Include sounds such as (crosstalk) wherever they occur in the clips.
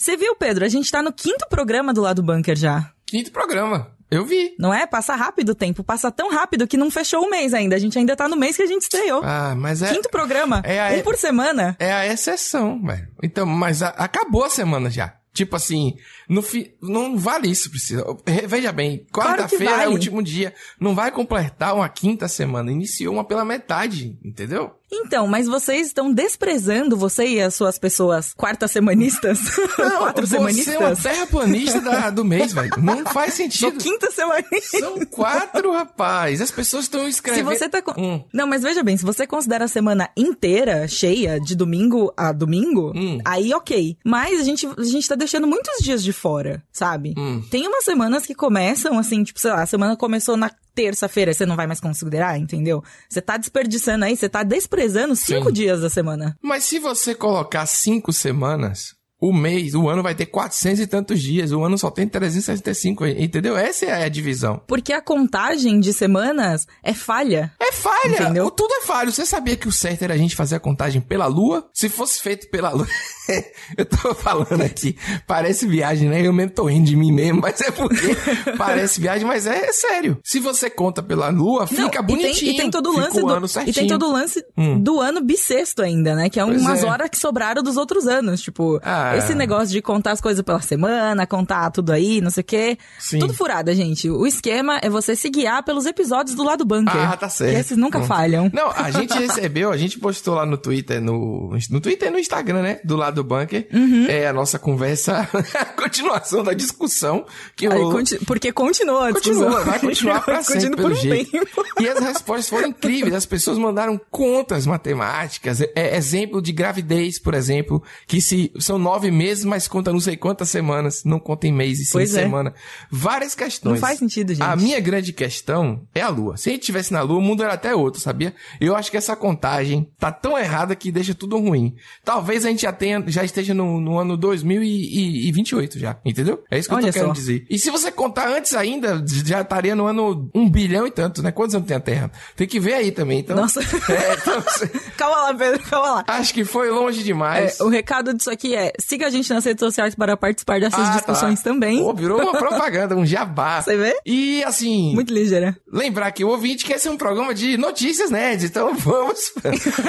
Você viu, Pedro? A gente tá no quinto programa do lado bunker já. Quinto programa. Eu vi. Não é? Passa rápido o tempo. Passa tão rápido que não fechou o mês ainda. A gente ainda tá no mês que a gente estreou. Ah, mas é. Quinto programa. É a- um por semana. É a exceção, velho. Então, mas a- acabou a semana já. Tipo assim, no fi, não vale isso, Priscila. Veja bem, Claro quarta-feira é vale. o último dia. Não vai completar uma quinta semana. Iniciou uma pela metade, entendeu? Então, mas vocês estão desprezando, você e as suas pessoas quartas semanistas? (laughs) (laughs) Quatro você é uma semanistas? terraplanista da- do mês, velho. Não faz sentido. quinta semanista. São quatro, rapaz. As pessoas estão Se escrevendo. você tá. con- Hum. Não, mas veja bem, se você considera a semana inteira cheia, de domingo a domingo, Hum. aí ok. Mas a gente, a gente tá deixando muitos dias de fora, sabe? Hum. Tem umas semanas que começam assim, tipo, sei lá, a semana começou na terça-feira, você não vai mais considerar, entendeu? Você tá desperdiçando aí, você tá desprezando cinco Sim. dias da semana. Mas se você colocar cinco semanas, o mês, o ano vai ter 400 e tantos dias. O ano só tem 365, entendeu? Essa é a divisão. Porque a contagem de semanas é falha. É falha. Entendeu? O- Tudo é falho. Você sabia que o certo era a gente fazer a contagem pela lua? Se fosse feito pela lua. (laughs) eu tô falando aqui. Parece viagem, né? Eu mesmo tô rindo de mim mesmo, mas é porque (laughs) parece viagem, mas é, é sério. Se você conta pela lua, fica Não, e tem- bonitinho. E tem, todo o lance do, ano e tem todo o lance Hum. do ano bissexto ainda, né? Que é Pois umas é. horas que sobraram dos outros anos. Tipo, Ah. Esse negócio de contar as coisas pela semana, contar tudo aí, não sei o quê. Sim. Tudo furada, gente. O esquema é você se guiar pelos episódios do lado bunker. Ah, tá certo. Que esses nunca Hum. falham. Não, a gente recebeu, a gente postou lá no Twitter, no, no Twitter e no Instagram, né? Do lado do bunker. Uhum. É a nossa conversa, a (laughs) continuação da discussão que Aí, rolou. conti- porque continua a discussão. Continua, vai continuar pra (laughs) sempre, por um jeito. tempo. E as respostas foram incríveis. As pessoas mandaram contas matemáticas. É, exemplo de gravidez, por exemplo, que se são nove meses, mas conta não sei quantas semanas, não conta em mês e sim Pois é. semana. Várias questões. Não faz sentido, gente. A minha grande questão é a Lua. Se a gente estivesse na Lua, o mundo era até outro, sabia? Eu acho que essa contagem tá tão errada que deixa tudo ruim. Talvez a gente já tenha, já esteja no, no ano 2028 já, entendeu? É isso que eu Olha tô querendo só. dizer. E se você contar antes ainda, já estaria no ano um bilhão e tanto, né? Quantos anos tem a Terra? Tem que ver aí também, então. Nossa. (laughs) É, então, (laughs) calma lá, Pedro, calma lá. acho que foi longe demais. É, o recado disso aqui é: siga a gente nas redes sociais para participar dessas Ah, discussões tá. também. Pô, virou uma (laughs) propaganda, um jabá. Você vê? E assim, Muito ligeira. lembrar que o ouvinte quer ser um programa de notícias nerds, então (laughs) vamos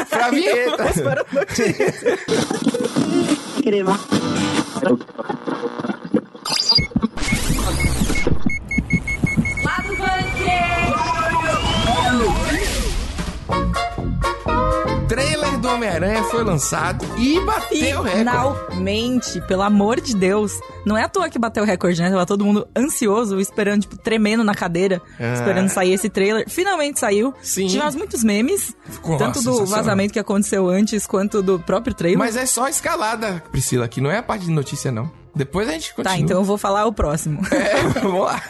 pra vinheta. Para a Trailer do Homem-Aranha foi lançado e bateu o recorde. Finalmente, pelo amor de Deus. Não é à toa que bateu o recorde, né? Tava todo mundo ansioso, esperando, tipo, tremendo na cadeira, Ah. esperando sair esse trailer. Finalmente saiu. Sim. Tivemos muitos memes, Ficou tanto do vazamento que aconteceu antes, quanto do próprio trailer. Mas é só a escalada, Priscila, que não é a parte de notícia, não. Depois a gente continua. Tá, então eu vou falar o próximo. (laughs) É, vamos lá.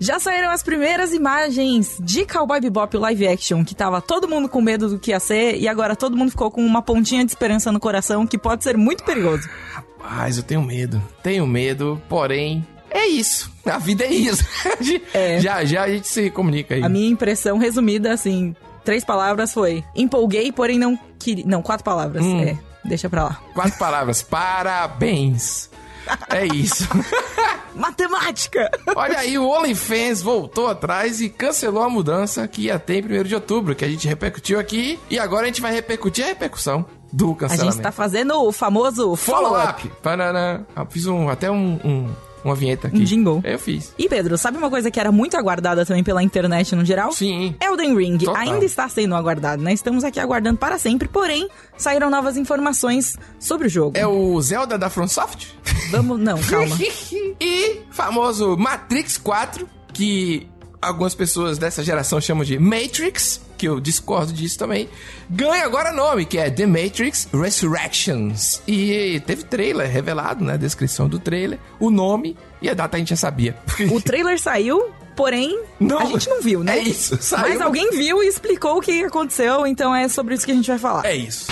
Já saíram as primeiras imagens de Cowboy Bebop live action, que tava todo mundo com medo do que ia ser, e agora todo mundo ficou com uma pontinha de esperança no coração, que pode ser muito perigoso. Rapaz, eu tenho medo. Tenho medo, porém, é isso. A vida é isso. (laughs) É. Já, já a gente se comunica aí. A minha impressão resumida, assim, três palavras foi: empolguei, porém não queria. Não, quatro palavras. Hum. É, deixa pra lá. Quatro palavras. Parabéns. É isso. (laughs) Matemática! Olha aí, o OnlyFans voltou atrás e cancelou a mudança que ia ter em 1 de outubro, que a gente repercutiu aqui. E agora a gente vai repercutir a repercussão do A cancelamento. gente tá fazendo o famoso follow-up. Follow-up. Fiz um, até um, um- uma vinheta aqui. Um jingle. Eu fiz. E Pedro, sabe uma coisa que era muito aguardada também pela internet no geral? Sim. Elden Ring Total. ainda está sendo aguardado, né? Estamos aqui aguardando para sempre, porém, saíram novas informações sobre o jogo. É o Zelda da FromSoft? Vamos. Não, calma. (laughs) e famoso Matrix 4, que algumas pessoas dessa geração chamam de Matrix, que eu discordo disso também, ganha agora nome, que é The Matrix Resurrections. E teve trailer revelado, né? Descrição do trailer, o nome e a data a gente já sabia. (laughs) O trailer saiu, porém, Não, a gente não viu, né? é isso, saiu. Mas alguém viu e explicou o que aconteceu, então é sobre isso que a gente vai falar. É isso.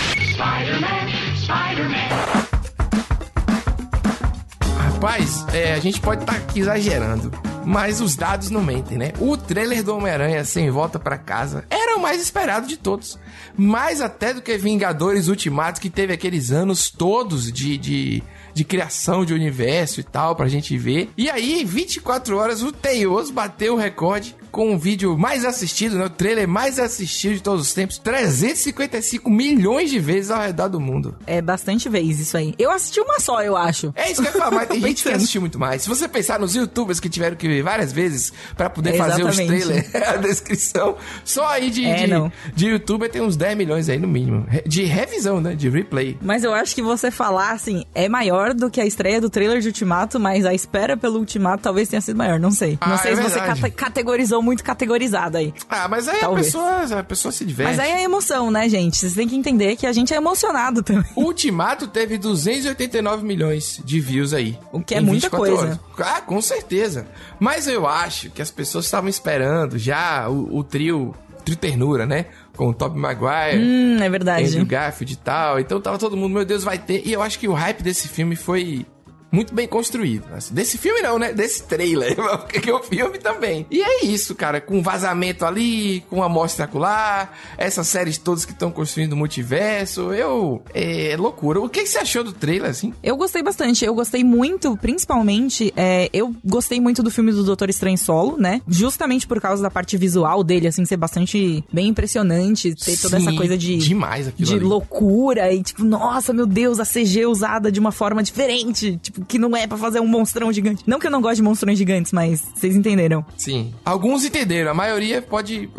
Rapaz, é, a gente pode estar aqui exagerando, mas os dados não mentem, né? O trailer do Homem-Aranha sem volta pra casa era o mais esperado de todos. Mais até do que Vingadores Ultimato, que teve aqueles anos todos de, de, de criação de universo e tal, pra gente ver. E aí, 24 horas, o Teioso bateu o recorde com o vídeo mais assistido, né? O trailer mais assistido de todos os tempos. 355 milhões de vezes ao redor do mundo. É bastante vez isso aí. Eu assisti uma só, eu acho. É isso que eu ia falar, mas tem (laughs) gente que assistiu muito mais. Se você pensar nos youtubers que tiveram que ver várias vezes pra poder É, fazer os trailers, (laughs) a descrição, só aí de, É, de, de youtuber tem uns 10 milhões aí no mínimo. De revisão, né? De replay. Mas eu acho que você falar, assim, é maior do que a estreia do trailer de Ultimato, mas a espera pelo Ultimato talvez tenha sido maior, não sei. Não Ah, sei é se você verdade. cate- categorizou muito categorizado aí. Ah, mas aí a pessoa, a pessoa se diverte. Mas aí é emoção, né, gente? Vocês têm que entender que a gente é emocionado também. O (laughs) Ultimato teve 289 milhões de views aí. O que é muita 24 coisa. horas. Ah, com certeza. Mas eu acho que as pessoas estavam esperando já o, o trio, trio ternura, né? Com o Tobey Maguire, Hum, é verdade. Andrew Garfield e tal. Então tava todo mundo, meu Deus, vai ter. E eu acho que o hype desse filme foi muito bem construído. Assim, Desse filme não, né? Desse trailer. (laughs) Porque o filme também. E é isso, cara. Com vazamento ali, com amostra acular, essas séries todas que estão construindo o multiverso. Eu... É loucura. O que, você achou do trailer, assim? Eu gostei bastante. Eu gostei muito, principalmente, é, eu gostei muito do filme do Doutor Estranho Solo, né? Justamente por causa da parte visual dele, assim, ser bastante bem impressionante, ter toda essa Sim, coisa de. Demais aquilo de ali. loucura e tipo, nossa, meu Deus, a CG usada de uma forma diferente, tipo, que não é pra fazer um monstrão gigante. Não que eu não goste de monstrões gigantes, mas vocês entenderam. Sim. Alguns entenderam. A maioria pode...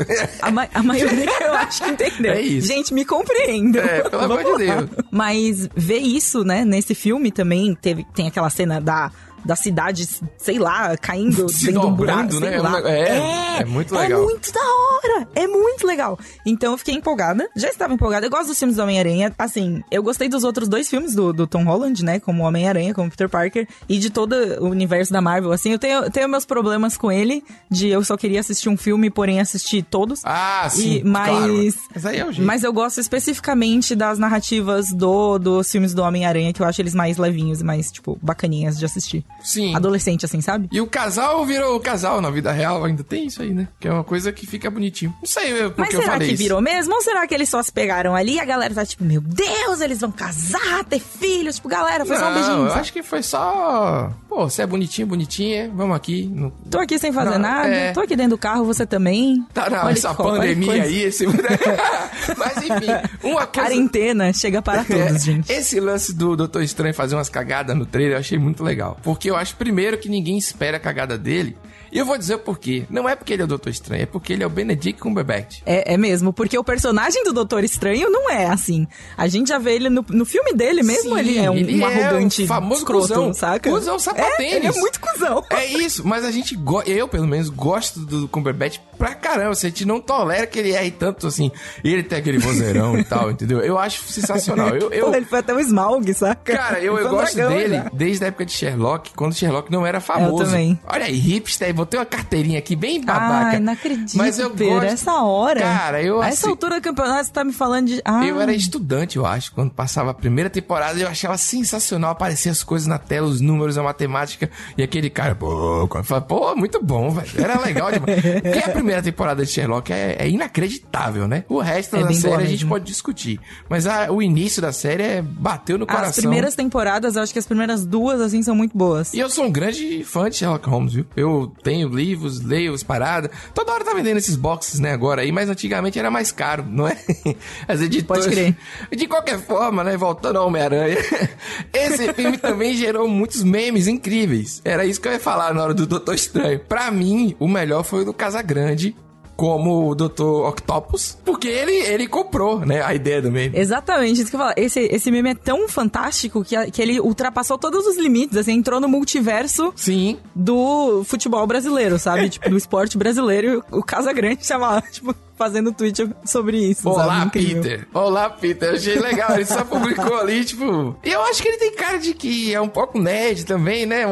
A, ma- a maioria (laughs) eu acho que entendeu. É isso. Gente, me compreendam. É, pelo amor de. Deus. Mas ver isso, né, nesse filme também, teve, tem aquela cena da, da cidade, sei lá, caindo (laughs) Se dentro de um buraco, né? sei É lá. neg- é, é muito legal. É muito da hora! É muito legal. Então eu fiquei empolgada. Já estava empolgada. Eu gosto dos filmes do Homem-Aranha. Assim, eu gostei dos outros dois filmes do, do Tom Holland, né? Como Homem-Aranha, como Peter Parker. E de todo o universo da Marvel. Assim, eu tenho, tenho meus problemas com ele. De eu só queria assistir um filme, porém assistir todos. Ah, sim, E- mas, claro. Mas aí é o jeito. mas eu gosto especificamente das narrativas do, dos filmes do Homem-Aranha, que eu acho eles mais levinhos e mais, tipo, bacaninhas de assistir. Sim. Adolescente, assim, sabe? E o casal virou casal na vida real, ainda tem isso aí, né? Que é uma coisa que fica bonitinho. Não sei eu, porque Mas eu será falei que isso. virou mesmo? Ou será que eles só se pegaram ali e a galera tá tipo, meu Deus, eles vão casar, ter filhos? Tipo, galera, foi só um beijinho. eu sabe? acho que foi só... Pô, você é bonitinho, bonitinha, vamos aqui. No... Tô aqui sem fazer Não, nada, é. tô aqui dentro do carro, você também. Tá, não, Olha essa pandemia coisa. aí, esse... (laughs) Mas enfim, uma coisa... Quarentena chega para (laughs) todos, É, gente. Esse lance do Doutor Estranho fazer umas cagadas no trailer eu achei muito legal. Porque eu acho, primeiro, que ninguém espera a cagada dele. E eu vou dizer o porquê. Não é porque ele é o Doutor Estranho, é porque ele é o Benedict Cumberbatch. É, é mesmo, porque o personagem do Doutor Estranho não é assim. A gente já vê ele no, no filme dele mesmo, Sim, ele é um, ele um é arrogante o famoso escroto, cuzão. saca? Cuzão sapatênis. É, ele é muito cuzão. É isso, mas a gente, eu pelo menos, gosto do Cumberbatch pra caramba. A gente não tolera que ele erre tanto assim. E ele tem aquele vozeirão e tal, entendeu? Eu acho sensacional. Eu, eu, Pô, (laughs) ele foi até um Smaug, saca? Cara, eu, eu um gosto dragão dele já. desde a época de Sherlock, quando Sherlock não era famoso. Eu também. Olha aí, hipster, botei uma carteirinha aqui bem babaca. Ai, não acredito, Mas eu Pedro, gosto... essa hora. Cara, eu A essa assi- altura do campeonato você tá me falando de... Ah, Eu era estudante, eu acho, quando passava a primeira temporada, eu achava sensacional aparecer as coisas na tela, os números, a matemática, e aquele cara, pô, eu pô, muito bom, velho. Era legal demais. Porque a primeira temporada de Sherlock é, é inacreditável, né? O resto É da série a gente pode discutir. Mas a- o início da série é, bateu no coração. As primeiras temporadas, eu acho que as primeiras duas, assim, são muito boas. E eu sou um grande fã de Sherlock Holmes, viu? Eu tenho livros, leio as paradas. Toda hora tá vendendo esses boxes, né, agora aí, mas antigamente era mais caro, não é? (laughs) As editoras. Pode crer. De qualquer forma, né, voltando ao Homem-Aranha, (laughs) esse filme também gerou muitos memes incríveis. Era isso que eu ia falar na hora do Doutor Estranho. Pra mim, o melhor foi o do Casagrande. Como o Dr. Octopus, porque ele, ele comprou, né, a ideia do meme. Exatamente, isso que eu falo. Esse, esse meme é tão fantástico que, a- que ele ultrapassou todos os limites, assim, entrou no multiverso Sim, do futebol brasileiro, sabe? tipo, do esporte brasileiro. E o Casagrande (laughs) tava lá, tipo, fazendo tweet sobre isso. Olá, sabe? Peter. Olá, Peter. Eu achei legal. Ele só publicou ali, tipo. E eu acho que ele tem cara de que é um pouco nerd também, né?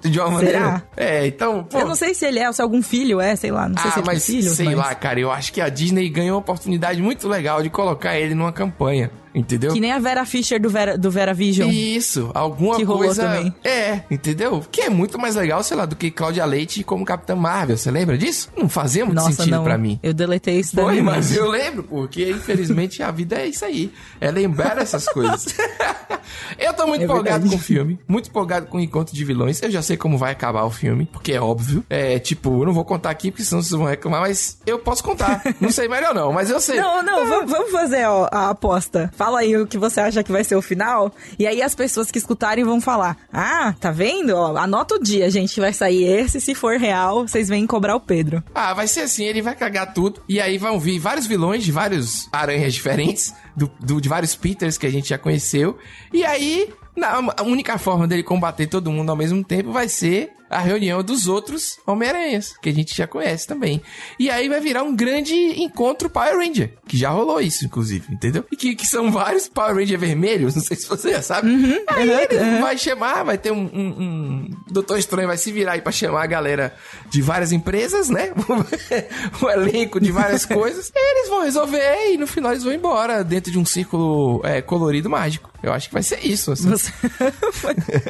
De uma maneira. É, então. Pô, Eu não sei se ele é, ou se algum filho é, sei lá. Não sei ah, se ele tem mas filhos, sei mas... lá, cara. Eu acho que a Disney ganhou uma oportunidade muito legal de colocar ele numa campanha. Entendeu? Que nem a Vera Fischer do Vera, do Vera Vision. Isso, alguma Que rolou coisa. também. É, entendeu? Que é muito mais legal, sei lá, do que Cláudia Leite como Capitã Marvel. Você lembra disso? Não fazia muito Nossa, sentido pra mim. Eu deletei isso Foi, minha mas eu lembro, porque infelizmente a vida é isso aí. É lembrar essas (laughs) coisas. eu tô muito É empolgado verdade. com o filme, muito empolgado com o encontro de vilões. Eu já sei como vai acabar o filme, porque é óbvio. É tipo, eu não vou contar aqui, porque senão vocês vão reclamar, mas eu posso contar. Não sei melhor não, mas eu sei. Não, não, vamos, vamos fazer ó, a aposta. Fala aí o que você acha que vai ser o final. E aí as pessoas que escutarem vão falar: Ah, tá vendo? Ó, anota o dia, gente. Vai sair esse. Se for real, vocês vêm cobrar o Pedro. Ah, vai ser assim, ele vai cagar tudo. E aí vão vir vários vilões de vários aranhas diferentes, do, do- de vários Peters que a gente já conheceu. E aí, na- a única forma dele combater todo mundo ao mesmo tempo vai ser a reunião dos outros Homem-Aranhas, que a gente já conhece também. E aí vai virar um grande encontro Power Ranger, que já rolou isso, inclusive, entendeu? E que, que são vários Power Ranger vermelhos, (laughs) não sei se você já sabe. aí uhum, ele uhum. vai chamar, vai ter um, um, um- Doutor Estranho vai se virar aí pra chamar a galera de várias empresas, né? (laughs) o elenco de várias (laughs) coisas. E eles vão resolver e no final eles vão embora dentro de um círculo é, colorido mágico. Eu acho que vai ser isso. assim. Você-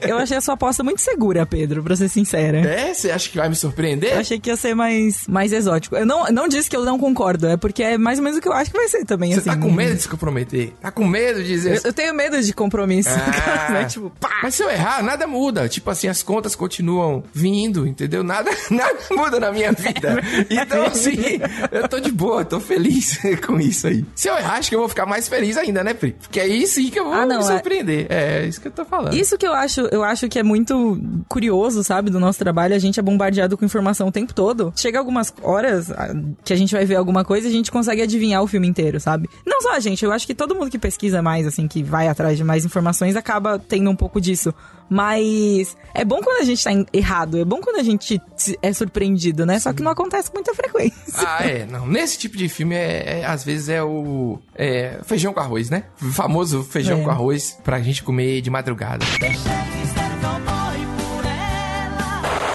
Eu achei a sua aposta muito segura, Pedro, pra ser sincera. É? Você acha que vai me surpreender? Eu achei que ia ser mais, mais exótico. Eu não, não disse que eu não concordo, é porque é mais ou menos o que eu acho que vai ser também. Você assim, tá com não- medo de se comprometer? Tá com medo de dizer... Eu, eu tenho medo de compromisso. Ah, (laughs) né? Tipo, pá! Mas se eu errar, nada muda. Tipo assim, as contas continuam vindo, entendeu? Nada, (laughs) nada muda na minha vida. Então, assim, eu tô de boa, tô feliz (laughs) com isso aí. Se eu errar, acho que eu vou ficar mais feliz ainda, né, Pri? Porque aí sim que eu vou Ah, não, me é. surpreender. É... isso que eu tô falando. Isso que eu acho, eu acho que é muito curioso, sabe, do nosso trabalho. A gente é bombardeado com informação o tempo todo. Chega algumas horas ah, que a gente vai ver alguma coisa e a gente consegue adivinhar o filme inteiro, sabe? Não só a gente, eu acho que todo mundo que pesquisa mais, assim, que vai atrás de mais informações, acaba tendo um pouco disso. Mas é bom quando a gente tá errado, é bom quando a gente é surpreendido, né? Só que não acontece com muita frequência. Ah, é. Não, nesse tipo de filme, é, é- às vezes é o é, feijão com arroz, né? O famoso feijão É. com arroz pra gente comer de madrugada. Param,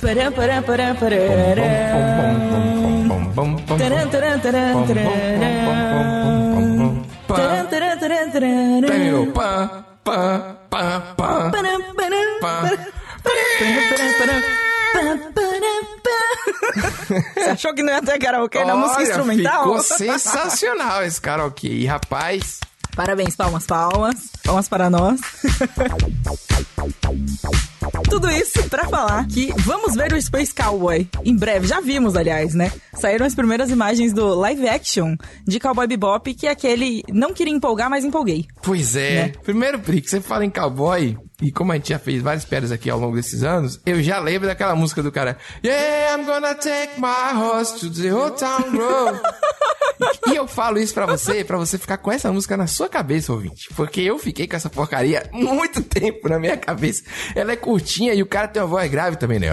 param, param, param. Você achou que não ia ter karaokê na música instrumental? Ficou sensacional esse karaokê. E rapaz, Parabéns, palmas, palmas. Palmas para nós. Tudo isso pra falar que vamos ver o Space Cowboy em breve. Já vimos, aliás, né? Saíram as primeiras imagens do live action de Cowboy Bebop, que é aquele não queria empolgar, mas empolguei. pois é. Né? Primeiro, Pri, que você fala em cowboy, e como a gente já fez várias piadas aqui ao longo desses anos, eu já lembro daquela música do cara. Yeah, I'm gonna take my horse to the old town road. (laughs) e eu falo isso pra você, pra você ficar com essa música na sua cabeça, ouvinte. Porque eu fiquei com essa porcaria muito tempo na minha cabeça. Ela é curtinha e o cara tem uma voz grave também, né?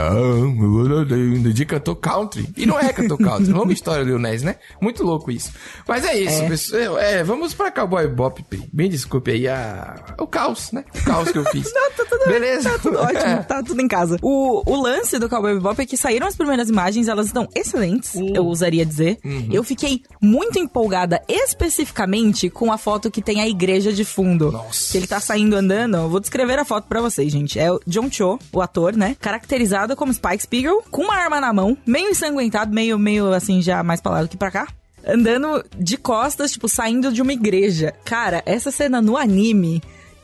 De cantor country. E não é cantor country. Longa história do Lil Ness, né? Muito louco isso. Mas é isso, pessoal. É, vamos pra Cowboy Bop. Bem desculpe aí a... o caos, né? O caos que eu fiz. (laughs) Não, tá tudo, Beleza? Tá tudo ótimo, É. tá tudo em casa. O, o lance do Cowboy Bebop é que saíram as primeiras imagens, elas estão excelentes, eu ousaria dizer. Uhum. Eu fiquei muito empolgada, especificamente com a foto que tem a igreja de fundo. Nossa. Que ele tá saindo andando. Eu vou descrever a foto pra vocês, gente. É o John Cho, o ator, né? Caracterizado como Spike Spiegel, com uma arma na mão, meio ensanguentado, meio, meio assim, já mais pra lá do que pra cá. Andando de costas, tipo, saindo de uma igreja. Cara, essa cena no anime.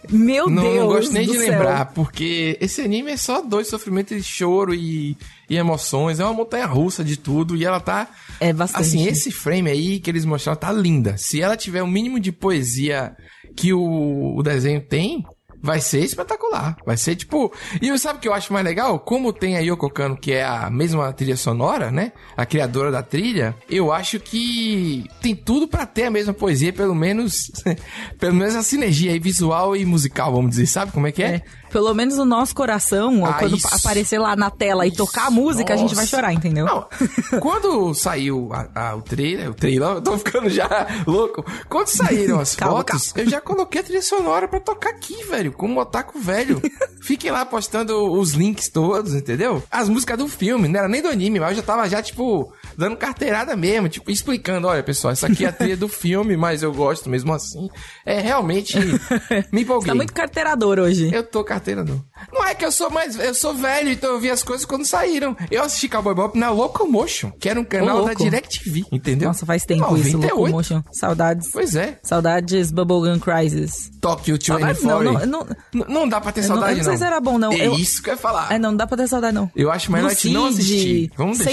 Meu Não, Deus. não gosto nem de céu. lembrar, porque esse anime é só dois sofrimentos de choro e, e emoções. É uma montanha russa de tudo e ela tá. É bastante. Assim, esse frame aí que eles mostraram tá linda. Se ela tiver o mínimo de poesia que o, o desenho tem, vai ser espetacular. Vai ser tipo. E sabe o que eu acho mais legal? Como tem a Yoko Kano, que é a mesma trilha sonora, né? A criadora da trilha, eu acho que tem tudo pra ter a mesma poesia, pelo menos. (laughs) pelo menos a sinergia aí visual e musical, vamos dizer. Sabe como é que é? É, pelo menos o nosso coração, Ah, quando isso. aparecer lá na tela e tocar a música, a gente vai Nossa. chorar, entendeu? Não, (laughs) quando saiu a- a- o trailer, o trailer, eu tô ficando já louco. Quando saíram as (laughs) Calma, fotos, eu já coloquei a trilha sonora pra tocar aqui, velho, como um otaku velho. (laughs) Fiquem lá postando os links todos, entendeu? As músicas do filme, não era nem do anime, mas eu já tava já, tipo, dando carteirada mesmo, tipo, explicando, olha, pessoal, essa aqui é a trilha do filme, mas eu gosto mesmo assim. É, realmente, (laughs) me empolguei. Tá muito carteirador hoje. Eu tô carteirador. Não é que eu sou mais, eu sou velho, então eu vi as coisas quando saíram. Eu assisti Cowboy Bop na Locomotion, que era um canal da. DirecTV, entendeu? Nossa, faz tempo isso, 98. Locomotion. Saudades. Pois é. Saudades Bubblegum Crisis. Tokyo Saudades 24. não, não, não, não dá pra ter eu não, eu saudade, não sei se era bom, não. É Eu, isso que eu ia falar. é, não, não dá pra ter saudade, não. Eu acho melhor a gente não assistir. Vamos deixar.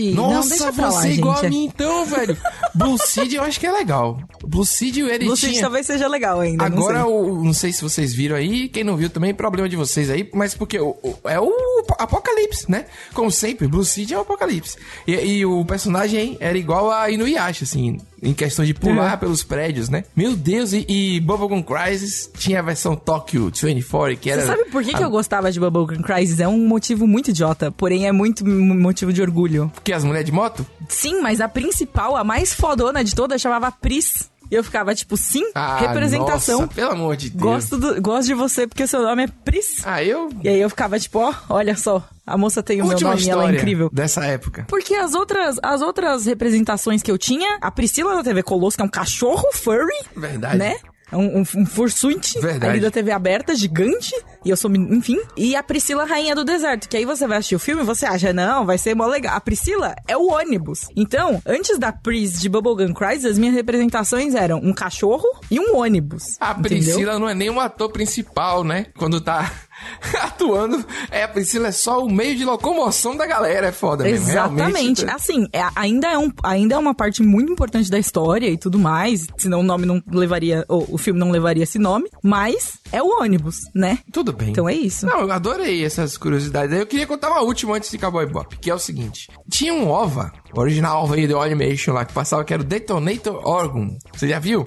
Marionette. não, Nossa, deixa pra lá, você é igual a mim então, velho. Blue Seed eu acho que é legal. Blue Seed ele Blue Seed tinha... talvez seja legal ainda. Agora, não sei. o, não sei se vocês viram aí, quem não viu também, problema de vocês aí, mas porque o, o- é o Apocalipse, né? Como sempre, Blue Seed é o Apocalipse. E, e o personagem era igual a Inuyasha, assim, em questão de pular Uhum. pelos prédios, né? Meu Deus, e, e Bubblegum Crisis tinha a versão Tokyo 24, que era... Você sabe por que, que a- eu gostava de Bubblegum Crisis? É um motivo muito idiota, porém é muito motivo de orgulho. Porque as mulheres de moto? Sim, mas a principal, a mais fodona de todas, chamava Pris. E eu ficava tipo, sim, Ah, representação. Nossa, pelo amor de Deus. Gosto, do- gosto de você porque seu nome é Pris. Ah, eu... E aí eu ficava tipo, ó, olha só, a moça tem o meu Última nome e ela é incrível. dessa época. Porque as outras, as outras representações que eu tinha, a Priscila da TV Colosso, que é um cachorro furry, Verdade. né? É Um, um, um fursuit Verdade. ali da TV aberta, gigante. E eu sou, enfim. E a Priscila, Rainha do Deserto. Que aí você vai assistir o filme e você acha, não, vai ser mó legal. A Priscila é o ônibus. Então, antes da Pris de Bubblegum Crisis, as minhas representações eram um cachorro e um ônibus. A entendeu? Priscila não é nem um ator principal, né? Quando tá (laughs) atuando, é Priscila é só o meio de locomoção da galera, é foda mesmo. Exatamente. Realmente, Assim, é- ainda, é um, ainda é uma parte muito importante da história e tudo mais. Senão o nome não levaria. ou o filme não levaria esse nome. Mas é o ônibus, né? Tudo bem. Então é isso. Não, eu adorei essas curiosidades. Eu queria contar uma última antes de Cowboy Bop, que é o seguinte. Tinha um OVA, original OVA do Animation lá, que passava, que era o Detonator Orgon. Você já viu?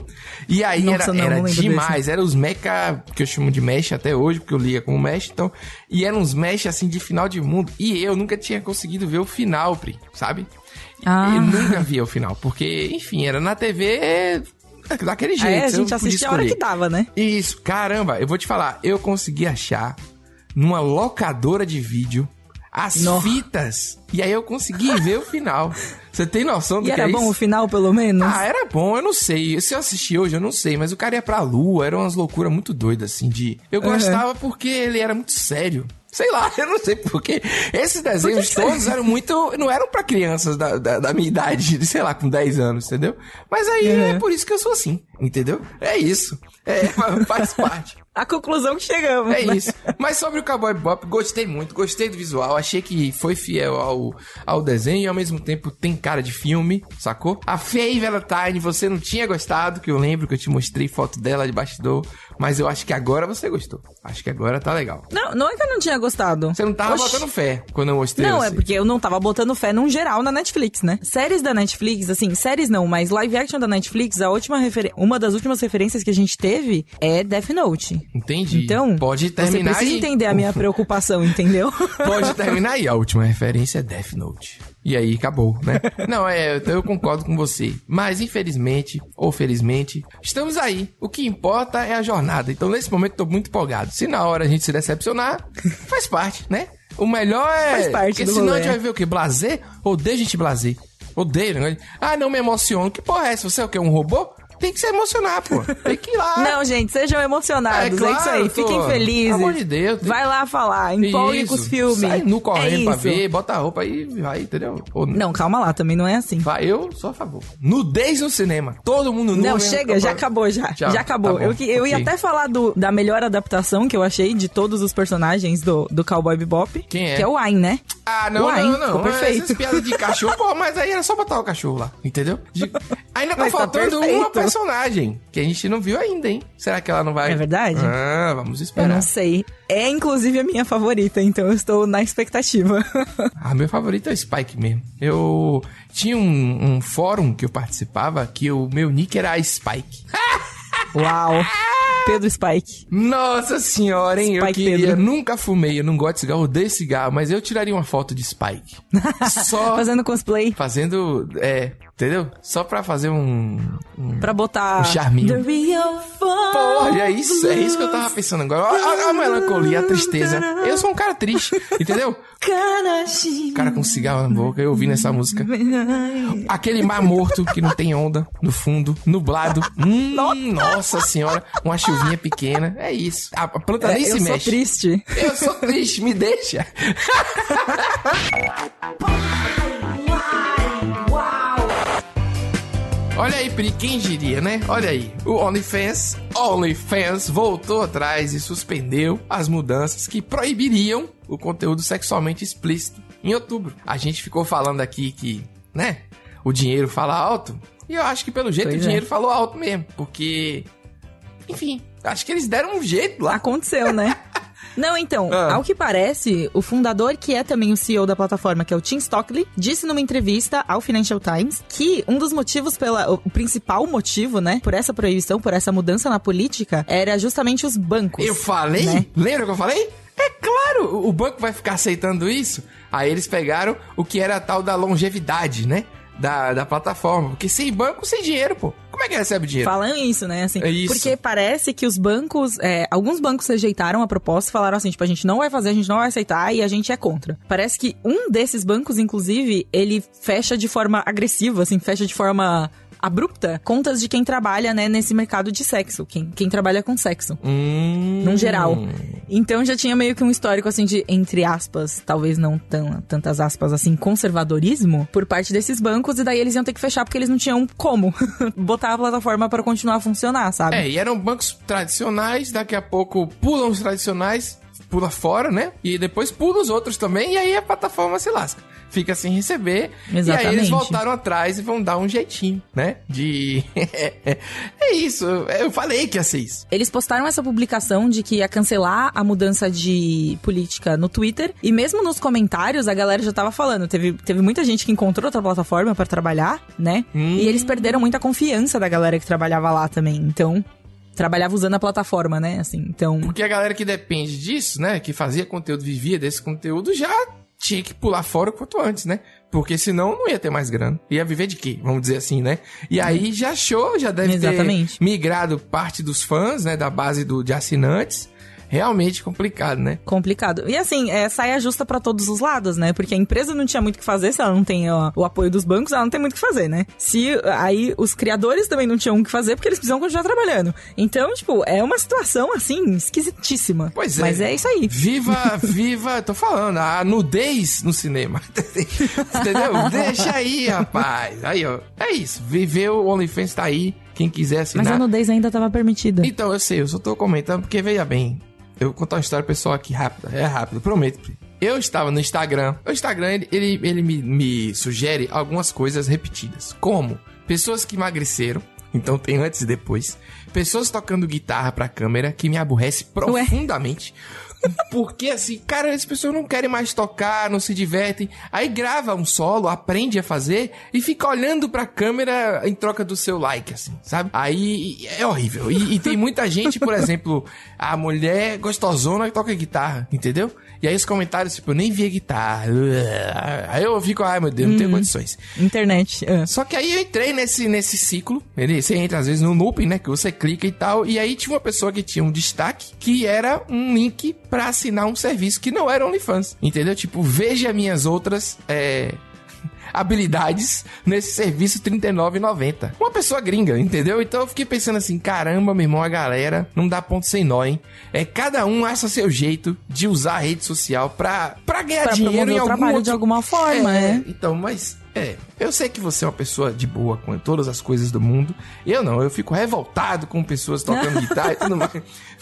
E aí Nossa, era, não, era não demais. Era os mecha, que eu chamo de mesh até hoje, porque eu lia como mesh, então... E eram uns mesh, assim, de final de mundo. E eu nunca tinha conseguido ver o final, Pri, sabe? Ah. Eu nunca via o final, porque, enfim, era na TV daquele jeito. É, a gente assistia a hora que dava, né? Isso, caramba, eu vou te falar, eu consegui achar numa locadora de vídeo as Nó. fitas. E aí eu consegui ver o final. (laughs) Você tem noção do E que era é bom isso? o final, pelo menos? Ah, era bom, eu não sei. Se eu assistir hoje, eu não sei. Mas o cara ia pra lua, eram umas loucuras muito doidas, assim, de... Eu Uhum. gostava porque ele era muito sério. Sei lá, (laughs) eu não sei porquê. Esses desenhos todos eram muito... Não eram pra crianças da, da, da minha idade, de, sei lá, com 10 anos, entendeu? Mas aí Uhum. é por isso que eu sou assim, entendeu? É isso. É, faz (laughs) parte. A conclusão que chegamos. É né? isso. Mas sobre o Cowboy Bop, gostei muito, gostei do visual, achei que foi fiel ao, ao desenho e ao mesmo tempo tem cara de filme, sacou? A Faye Valentine, você não tinha gostado, que eu lembro que eu te mostrei foto dela de bastidor, mas eu acho que agora você gostou. Acho que agora tá legal. Não, não é que eu não tinha gostado. Você não tava Oxi. botando fé quando eu mostrei Não, você. é porque eu não tava botando fé num geral na Netflix, né? Séries da Netflix, assim, séries não, mas live action da Netflix, a última uma das últimas referências que a gente teve é Death Note. Entendi. Então, pode terminar você precisa aí. entender a minha (laughs) preocupação, entendeu? Pode terminar aí. A última referência é Death Note. E aí, acabou, né? (laughs) Não, é, eu- concordo com você. Mas, infelizmente, ou felizmente, estamos aí. O que importa é a jornada. Então, nesse momento, tô muito empolgado. Se na hora a gente se decepcionar, (laughs) faz parte, né? O melhor é... Faz parte Porque do senão a rolê. gente vai ver o quê? Blazer? Odeio gente blazer. Odeio, né? Ah, não me emociono. Que porra é essa? Você é o quê? Um robô? Tem que se emocionar, pô. Tem que ir lá. Não, gente, sejam emocionados. É, claro, isso aí. tô- Fiquem felizes. Pelo amor de Deus. Vai lá falar. Empolgue com os filmes. Sai nu correndo é pra ver, bota a roupa aí, vai, entendeu? Ou não. Não, calma lá, também não é assim. Vai, eu sou a favor. Nudez no cinema. Todo mundo nu. Não, mesmo, chega, já acabou já. Tchau. Já acabou. Tá eu eu ia ok. até falar do, da melhor adaptação que eu achei de todos os personagens do, do Cowboy Bebop. Quem é? Que é o Ayn, né? Ah, não, Uai, não, não. ficou perfeito. Essas piadas de cachorro, pô, mas aí era só botar o cachorro lá, entendeu? De- (laughs) Ainda tá Mas tá faltando perfeito. uma personagem que a gente não viu ainda, hein? Será que ela não vai? É verdade? Ah, vamos Eu esperar. não sei. É inclusive a minha favorita, então eu estou na expectativa. (laughs) Ah, meu favorito é o Spike mesmo. Eu tinha um, um fórum que eu participava que o meu nick era Spike. Uau. (laughs) Pedro Spike. Nossa senhora, hein? eu Spike queria. Pedro. Nunca fumei, eu não gosto de cigarro, eu odeio cigarro, mas eu tiraria uma foto de Spike. (laughs) Só Fazendo cosplay fazendo. É, entendeu? Só pra fazer um. um... pra botar... Um charminho. The real. Porra, é isso, é isso que eu tava pensando agora. Olha a melancolia, a tristeza. Eu sou um cara triste, (laughs) entendeu? Cara com cigarro na boca, eu ouvindo essa música. Aquele mar morto que não tem onda no fundo, nublado. Hum, nossa senhora, uma chuvinha pequena. É isso. A planta É, nem eu se sou mexe. triste. Eu sou triste, me deixa. (laughs) Olha aí, Pri, quem diria, né? Olha aí, o OnlyFans, OnlyFans voltou atrás e suspendeu as mudanças que proibiriam o conteúdo sexualmente explícito em outubro. A gente ficou falando aqui que, né, o dinheiro fala alto, e eu acho que pelo jeito Pois o é. dinheiro falou alto mesmo, porque, enfim, acho que eles deram um jeito lá. Aconteceu, né? (laughs) Não, então, Ah. ao que parece, o fundador, que é também o CEO da plataforma, que é o Tim Stockley, disse numa entrevista ao Financial Times que um dos motivos pela. O principal motivo, né, por essa proibição, por essa mudança na política, era justamente os bancos. Eu falei? né? Lembra que eu falei? É claro, o- banco vai ficar aceitando isso. Aí eles pegaram o que era a tal da longevidade, né? Da, da plataforma. Porque sem banco, sem dinheiro, pô. Como é que recebe dinheiro? Falam isso, né? Assim, É isso. Porque parece que os bancos. é, alguns bancos rejeitaram a proposta e falaram assim: tipo, a gente não vai fazer, a gente não vai aceitar e a gente é contra. Parece que um desses bancos, inclusive, ele fecha de forma agressiva, assim, fecha de forma abrupta contas de quem trabalha, né, nesse mercado de sexo. Quem, quem trabalha com sexo. Hum. Num geral. Então já tinha meio que um histórico, assim, de, entre aspas, talvez não tão, tantas aspas assim, conservadorismo por parte desses bancos, e daí eles iam ter que fechar porque eles não tinham como (laughs) botar a plataforma para continuar a funcionar, sabe? É, e eram bancos tradicionais, daqui a pouco pulam os tradicionais, pula fora, né? E depois pula os outros também, e aí a plataforma se lasca. Fica sem receber. E aí eles Exatamente. voltaram atrás e vão dar um jeitinho, né? De. (laughs) é isso. Eu falei que ia ser isso. Eles postaram essa publicação de que ia cancelar a mudança de política no Twitter. E mesmo nos comentários, a galera já tava falando. Teve, teve muita gente que encontrou outra plataforma pra trabalhar, né? Hum. E eles perderam muita confiança da galera que trabalhava lá também. Então, trabalhava usando a plataforma, né? Assim, então. Porque a galera que depende disso, né? Que fazia conteúdo, vivia desse conteúdo, já tinha que pular fora o quanto antes, né? Porque senão não ia ter mais grana. Ia viver de quê? Vamos dizer assim, né? E aí já achou, já deve Exatamente. ter migrado parte dos fãs, né? Da base do, de assinantes. Realmente complicado, né? Complicado. E assim, é saia justa pra todos os lados, né? Porque a empresa não tinha muito o que fazer, se ela não tem ó, o apoio dos bancos, ela não tem muito o que fazer, né? Se aí os criadores também não tinham o que fazer, porque eles precisam continuar trabalhando. Então, tipo, é uma situação assim, esquisitíssima. Pois é. Mas é isso aí. Viva, viva, tô falando, a nudez no cinema. (laughs) Entendeu? Deixa aí, rapaz. Aí, ó. É isso. Viveu o OnlyFans tá aí. Quem quiser assinar. Mas a nudez ainda tava permitida. Então, eu sei, eu só tô comentando porque, veja bem, eu vou contar uma história pessoal aqui rápida. É rápido, prometo. Eu estava no Instagram. O Instagram, ele, ele, ele me, me sugere algumas coisas repetidas. Como pessoas que emagreceram. Então tem antes e depois. Pessoas tocando guitarra pra câmera, que me aborrece profundamente. Porque assim, cara, as pessoas não querem mais tocar, não se divertem. Aí grava um solo, aprende a fazer e fica olhando pra câmera em troca do seu like, assim, sabe? Aí é horrível. E, e tem muita gente, por (laughs) exemplo, a mulher gostosona que toca guitarra, entendeu? E aí os comentários, tipo, eu nem vi a guitarra. Aí eu fico, ai meu Deus, não tenho condições. Internet. ah. Só que aí eu entrei nesse, nesse ciclo. Ele, você entra às vezes no looping, né? Que você clica e tal. E aí tinha uma pessoa que tinha um destaque que era um link pra assinar um serviço que não era OnlyFans. Entendeu? Tipo, veja minhas outras. É... (laughs) Habilidades nesse serviço R$39,90. Uma pessoa gringa, entendeu? Então eu fiquei pensando assim: caramba, meu irmão, a galera não dá ponto sem nó, hein? É, cada um acha seu jeito de usar a rede social pra, pra ganhar Pra dinheiro em algum outro... de alguma forma, é, é. Então, mas é, eu sei que você é uma pessoa de boa com todas as coisas do mundo. Eu não, eu fico revoltado com pessoas tocando (laughs) guitarra e tudo mais.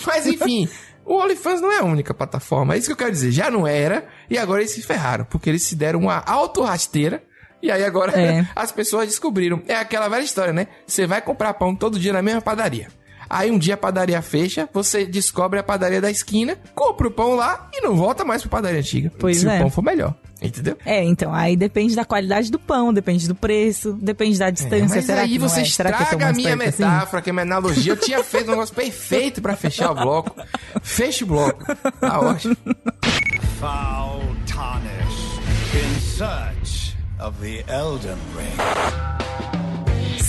Mas enfim, o OnlyFans não é a única plataforma. É isso que eu quero dizer. Já não era e agora eles se ferraram, porque eles se deram uma autorrasteira. E aí agora É. (laughs) as pessoas descobriram. É aquela velha história, né? Você vai comprar pão todo dia na mesma padaria. Aí um dia a padaria fecha, você descobre a padaria da esquina, compra o pão lá e não volta mais pra padaria antiga. Pois se é. o pão for melhor. Entendeu? É, então, aí depende da qualidade do pão, depende do preço, depende da distância. mas Será aí que você é? Estraga a minha assim? metáfora, que é a minha analogia. Eu tinha feito um negócio perfeito pra fechar o bloco. Feche o bloco. Tá ótimo. Foul Tarnish in search of the Elden Ring.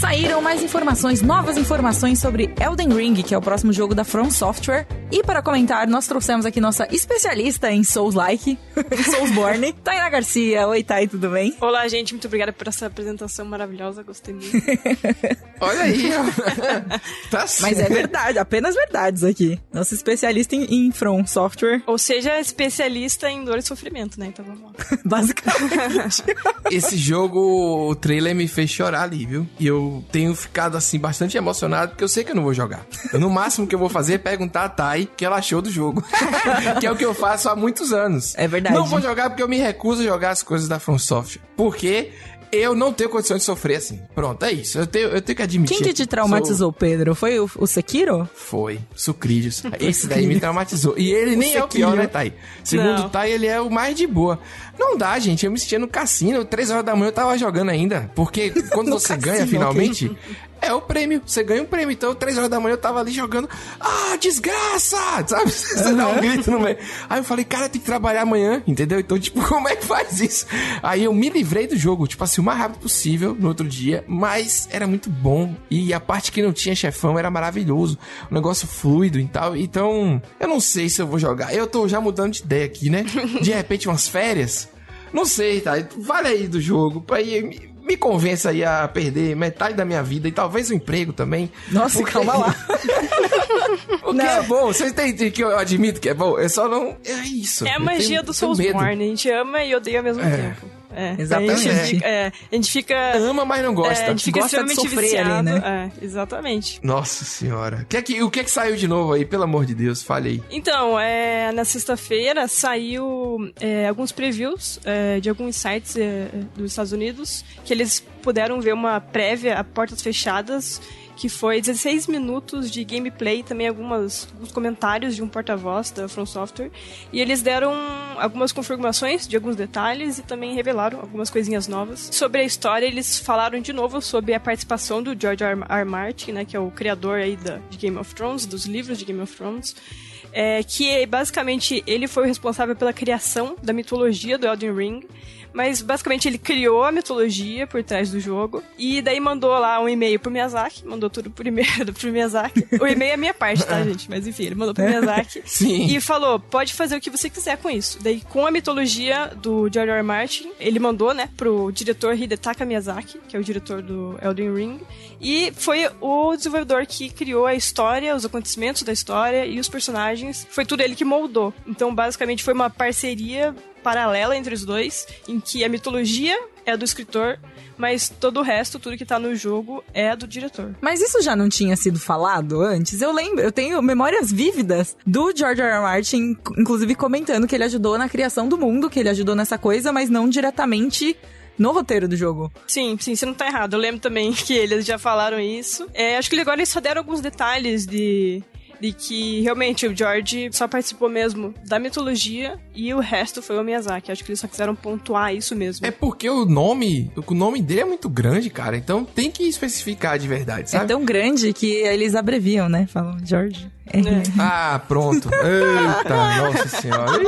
Saíram mais informações, novas informações sobre Elden Ring, que é o próximo jogo da From Software. E para comentar, nós trouxemos aqui nossa especialista em Souls-like, (laughs) Soulsborne, Tainá Garcia. Oi, Thay, tudo bem? Olá, gente, muito obrigada por essa apresentação maravilhosa, gostei muito. (laughs) Olha aí, ó. (laughs) Tá. Mas é verdade, apenas verdades aqui. Nossa especialista em, em From Software, Ou seja, especialista em dor e sofrimento, né? Então vamos lá. basicamente. Esse jogo, o trailer me fez chorar ali, viu? E eu tenho ficado, assim, bastante emocionado, porque eu sei que eu não vou jogar. No máximo que eu vou fazer é perguntar a Thay o que ela achou do jogo. (laughs) que é o que eu faço há muitos anos. É verdade. Não vou jogar porque eu me recuso a jogar as coisas da From Software. Porque eu não tenho condição de sofrer assim. Pronto, é isso. Eu tenho, eu tenho que admitir. Quem que te traumatizou, Pedro? Foi o, o Sekiro? Foi, Sucrídeos. (laughs) Esse daí me traumatizou. E ele nem é o pior, né, Thay? Segundo Não. o Thay, ele é o mais de boa. Não dá, gente. Eu me sentia no cassino. Três horas da manhã eu tava jogando ainda. Porque quando (laughs) você cassino, ganha, finalmente, é o prêmio. Você ganha um prêmio. Então, três horas da manhã eu tava ali jogando. Ah, desgraça! (laughs) Sabe? Você dá um grito no meio. Aí eu falei, cara, tem que trabalhar amanhã, entendeu? Então, tipo, (laughs) como é que faz isso? Aí eu me livrei do jogo, tipo assim, o mais rápido possível no outro dia. Mas era muito bom. E a parte que não tinha chefão era maravilhoso. Um negócio fluido e tal. Então, eu não sei se eu vou jogar. Eu tô já mudando de ideia aqui, né? De repente, umas férias. Não sei, tá? Vale aí do jogo. Pra ir, me convença aí a perder metade da minha vida e talvez o emprego também. Nossa, Porque- calma lá. (laughs) O que Não. é bom, vocês entendem que eu admito que é bom. É só não. É isso. É a magia tenho- do. Soulsborne. A gente ama e odeia ao mesmo tempo. É. Exatamente. A gente fica, é, a gente fica, Ama, mas não gosta. é, a gente fica Gosta extremamente sofrer ali, viciado. né? É, exatamente. Nossa senhora. O que, é que, o que é que saiu de novo aí? Pelo amor de Deus, fale aí. Então, é, na sexta-feira saiu é, alguns previews é, de alguns sites é, dos Estados Unidos que eles puderam ver uma prévia a portas fechadas que foi 16 minutos de gameplay também algumas, alguns comentários de um porta-voz da From Software. E eles deram algumas confirmações de alguns detalhes e também revelaram algumas coisinhas novas. Sobre a história, eles falaram de novo sobre a participação do George R. R. Martin, né, que é o criador aí da, de Game of Thrones, dos livros de Game of Thrones. É, que basicamente ele foi o responsável pela criação da mitologia do Elden Ring. Mas basicamente ele criou a mitologia por trás do jogo. E daí mandou lá um e-mail pro Miyazaki. Mandou tudo por e-mail (laughs) pro Miyazaki. O e-mail é a minha parte, tá, gente? Mas enfim, ele mandou pro Miyazaki. (laughs) Sim. E falou: pode fazer o que você quiser com isso. Daí, com a mitologia do George R. R. Martin, ele mandou, né, pro diretor Hidetaka Miyazaki, que é o diretor do Elden Ring. E foi o desenvolvedor que criou a história, os acontecimentos da história e os personagens. Foi tudo ele que moldou. Então, basicamente, foi uma parceria paralela entre os dois, em que a mitologia é do escritor, mas todo o resto, tudo que tá no jogo, é do diretor. Mas isso já não tinha sido falado antes? Eu lembro, eu tenho memórias vívidas do George R. R. Martin, inclusive comentando que ele ajudou na criação do mundo, que ele ajudou nessa coisa, mas não diretamente no roteiro do jogo. Sim, sim, você não tá errado. Eu lembro também (laughs) que eles já falaram isso. É, acho que agora eles só deram alguns detalhes de. De que realmente o George só participou mesmo da mitologia e o resto foi o Miyazaki. Acho que eles só quiseram pontuar isso mesmo. É porque o nome, o nome dele é muito grande, cara. Então tem que especificar de verdade, É sabe? tão grande que eles abreviam, né? Falam George. É. Ah, pronto. Eita, nossa senhora.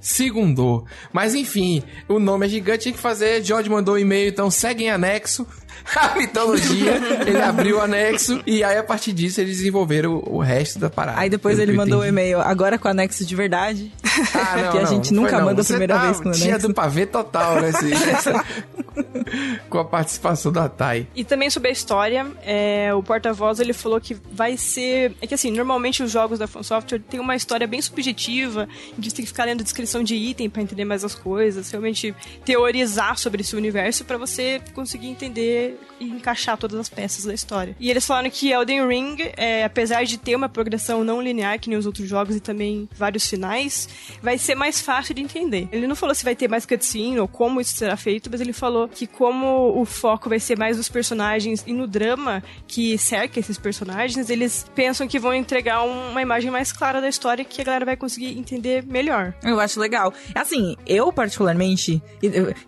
Segundou. Mas enfim, o nome é gigante, tinha que fazer. George mandou um e-mail, então segue em anexo. (laughs) A mitologia, ele abriu o anexo e aí a partir disso eles desenvolveram o, o resto da parada. Aí depois ele mandou o entendi. e-mail, agora com anexo de verdade. Ah, não, (laughs) que a não, gente não nunca foi, não. manda a primeira tá- vez com o Tinha anexo. do pavê total, né? (laughs) com a participação da Thay. E também sobre a história, é, o porta-voz ele falou que vai ser. É que assim, normalmente os jogos da From Software tem uma história bem subjetiva, que você tem que ficar lendo descrição de item pra entender mais as coisas, realmente teorizar sobre esse universo pra você conseguir entender e encaixar todas as peças da história. E eles falaram que Elden Ring, é, apesar de ter uma progressão não linear que nem os outros jogos e também vários finais, vai ser mais fácil de entender. Ele não falou se vai ter mais cutscene ou como isso será feito, mas ele falou que como o foco vai ser mais nos personagens e no drama que cerca esses personagens, eles pensam que vão entregar uma imagem mais clara da história que a galera vai conseguir entender melhor. Eu acho legal. Assim, eu particularmente,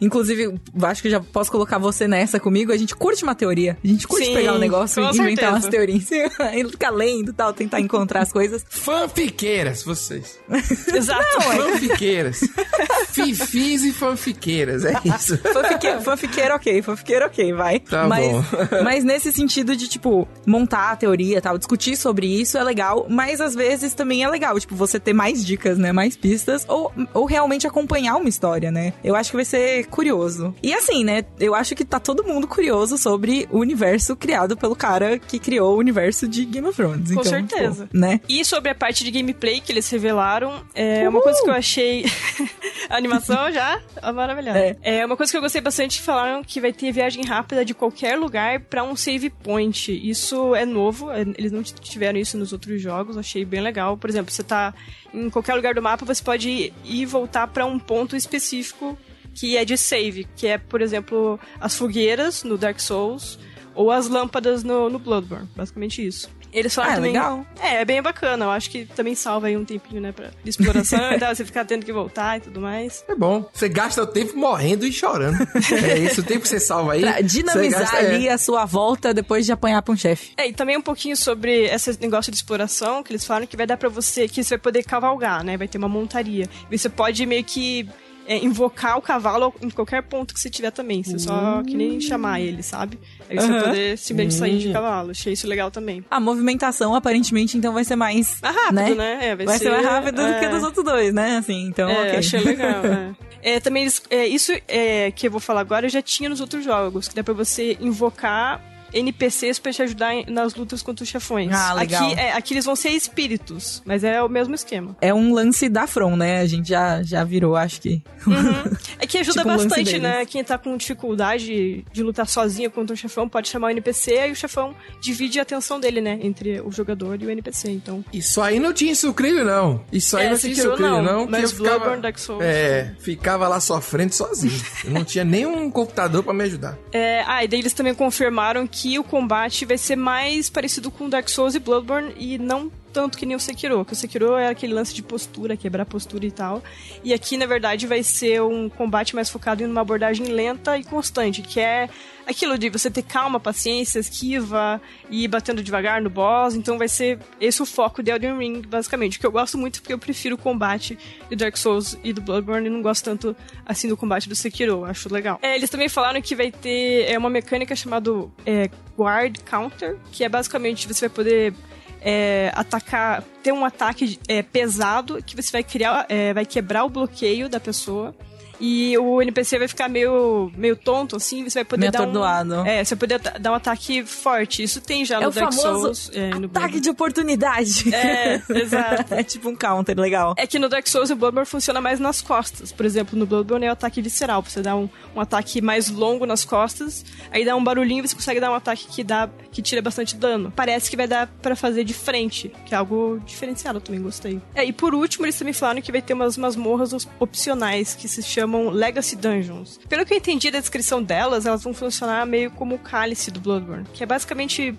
inclusive, acho que já posso colocar você nessa comigo, a gente curte uma teoria. A gente curte Sim, pegar um negócio e inventar certeza. umas teorias. (laughs) e ficar lendo e tal, tentar encontrar as coisas. Fanfiqueiras, vocês. (laughs) Exato. Não, é. fanfiqueiras. (laughs) Fifis e fanfiqueiras, é isso. Fanfique, fanfiqueira, ok. Fanfiqueira, ok, vai. Tá mas, bom. mas nesse sentido de, tipo, montar a teoria tal, discutir sobre isso é legal, mas às vezes também é legal, tipo, você ter mais dicas, né? Mais pistas, ou, ou realmente acompanhar uma história, né? Eu acho que vai ser curioso. E assim, né? Eu acho que tá todo mundo curioso sobre o universo criado pelo cara que criou o universo de Game of Thrones. Com então, certeza. Pô, né? E sobre a parte de gameplay que eles revelaram, é uma coisa que eu achei. (laughs) a animação já maravilhosa. É. é uma coisa que eu gostei bastante falaram que vai ter viagem rápida de qualquer lugar para um save point. Isso é novo, é, eles não tiveram isso nos outros jogos, achei bem legal. Por exemplo, você tá em qualquer lugar do mapa, você pode ir e voltar para um ponto específico que é de save, que é, por exemplo, as fogueiras no Dark Souls ou as lâmpadas no, no Bloodborne. Basicamente isso. Eles falaram ah, também. legal. É, é bem bacana. Eu acho que também salva aí um tempinho, né, pra de exploração e tal, (laughs) você ficar tendo que voltar e tudo mais. É bom. Você gasta o tempo morrendo e chorando. (laughs) é isso, o tempo que você salva aí. Pra dinamizar gasta, ali é. a sua volta depois de apanhar pra um chefe. É, e também um pouquinho sobre esse negócio de exploração, que eles falaram que vai dar pra você, que você vai poder cavalgar, né? Vai ter uma montaria. E você pode meio que é, invocar o cavalo em qualquer ponto que você tiver também. Você só que nem chamar ele, sabe? Aí você uhum. poder simplesmente sair de cavalo. Achei isso legal também. A movimentação, aparentemente, então vai ser mais. Ah, rápido, né? né? É, vai, vai ser, ser, mais rápido é... do que é. dos outros dois, né? Assim, então. É, okay. achei legal. (laughs) é. É, também é, isso é, que eu vou falar agora eu já tinha nos outros jogos, que dá pra você invocar NPCs para te ajudar nas lutas contra os chefões. Ah, legal. Aqui, é, aqui eles vão ser espíritos, mas é o mesmo esquema. É um lance da From, né? A gente já, já virou, acho que. Uhum. É que ajuda (laughs) tipo um bastante, né? Quem tá com dificuldade de lutar sozinho contra o chefão pode chamar o NPC e o chefão divide a atenção dele, né? Entre o jogador e o NPC, então. Isso aí não tinha sucrilho, não. Isso aí é, não tinha sucrilho, não. não mas eu ficava, Bloodborne, Dark Souls. É, ficava lá sofrendo sozinho. eu não tinha nenhum computador para me ajudar. (laughs) É, ah, e daí eles também confirmaram que o combate vai ser mais parecido com Dark Souls e Bloodborne e não tanto que nem o Sekiro, que o Sekiro é aquele lance de postura, quebrar postura e tal. E aqui, na verdade, vai ser um combate mais focado em uma abordagem lenta e constante, que é aquilo de você ter calma, paciência, esquiva e ir batendo devagar no boss. Então vai ser esse o foco de Elden Ring, basicamente. Que eu gosto muito porque eu prefiro o combate de Dark Souls e do Bloodborne e não gosto tanto assim do combate do Sekiro. Acho legal. É, eles também falaram que vai ter é, uma mecânica chamada é, Guard Counter, que é basicamente você vai poder é, atacar, ter um ataque é, pesado que você vai criar, é, vai quebrar o bloqueio da pessoa e o NPC vai ficar meio, meio tonto, assim, você vai poder meio dar atordoado. um... É, você vai poder dar um ataque forte. Isso tem já é no Dark Souls. É, no ataque de oportunidade. É, (laughs) exato. é tipo um counter, legal. É que no Dark Souls o Bloodborne funciona mais nas costas. Por exemplo, no Bloodborne é o ataque visceral. Você dá um, um ataque mais longo nas costas, aí dá um barulhinho e você consegue dar um ataque que dá que tira bastante dano. Parece que vai dar para fazer de frente, que é algo diferenciado, eu também gostei. É, e por último, eles também falaram que vai ter umas masmorras opcionais que se chamam chamam Legacy Dungeons. Pelo que eu entendi da descrição delas, elas vão funcionar meio como o cálice do Bloodborne, que é basicamente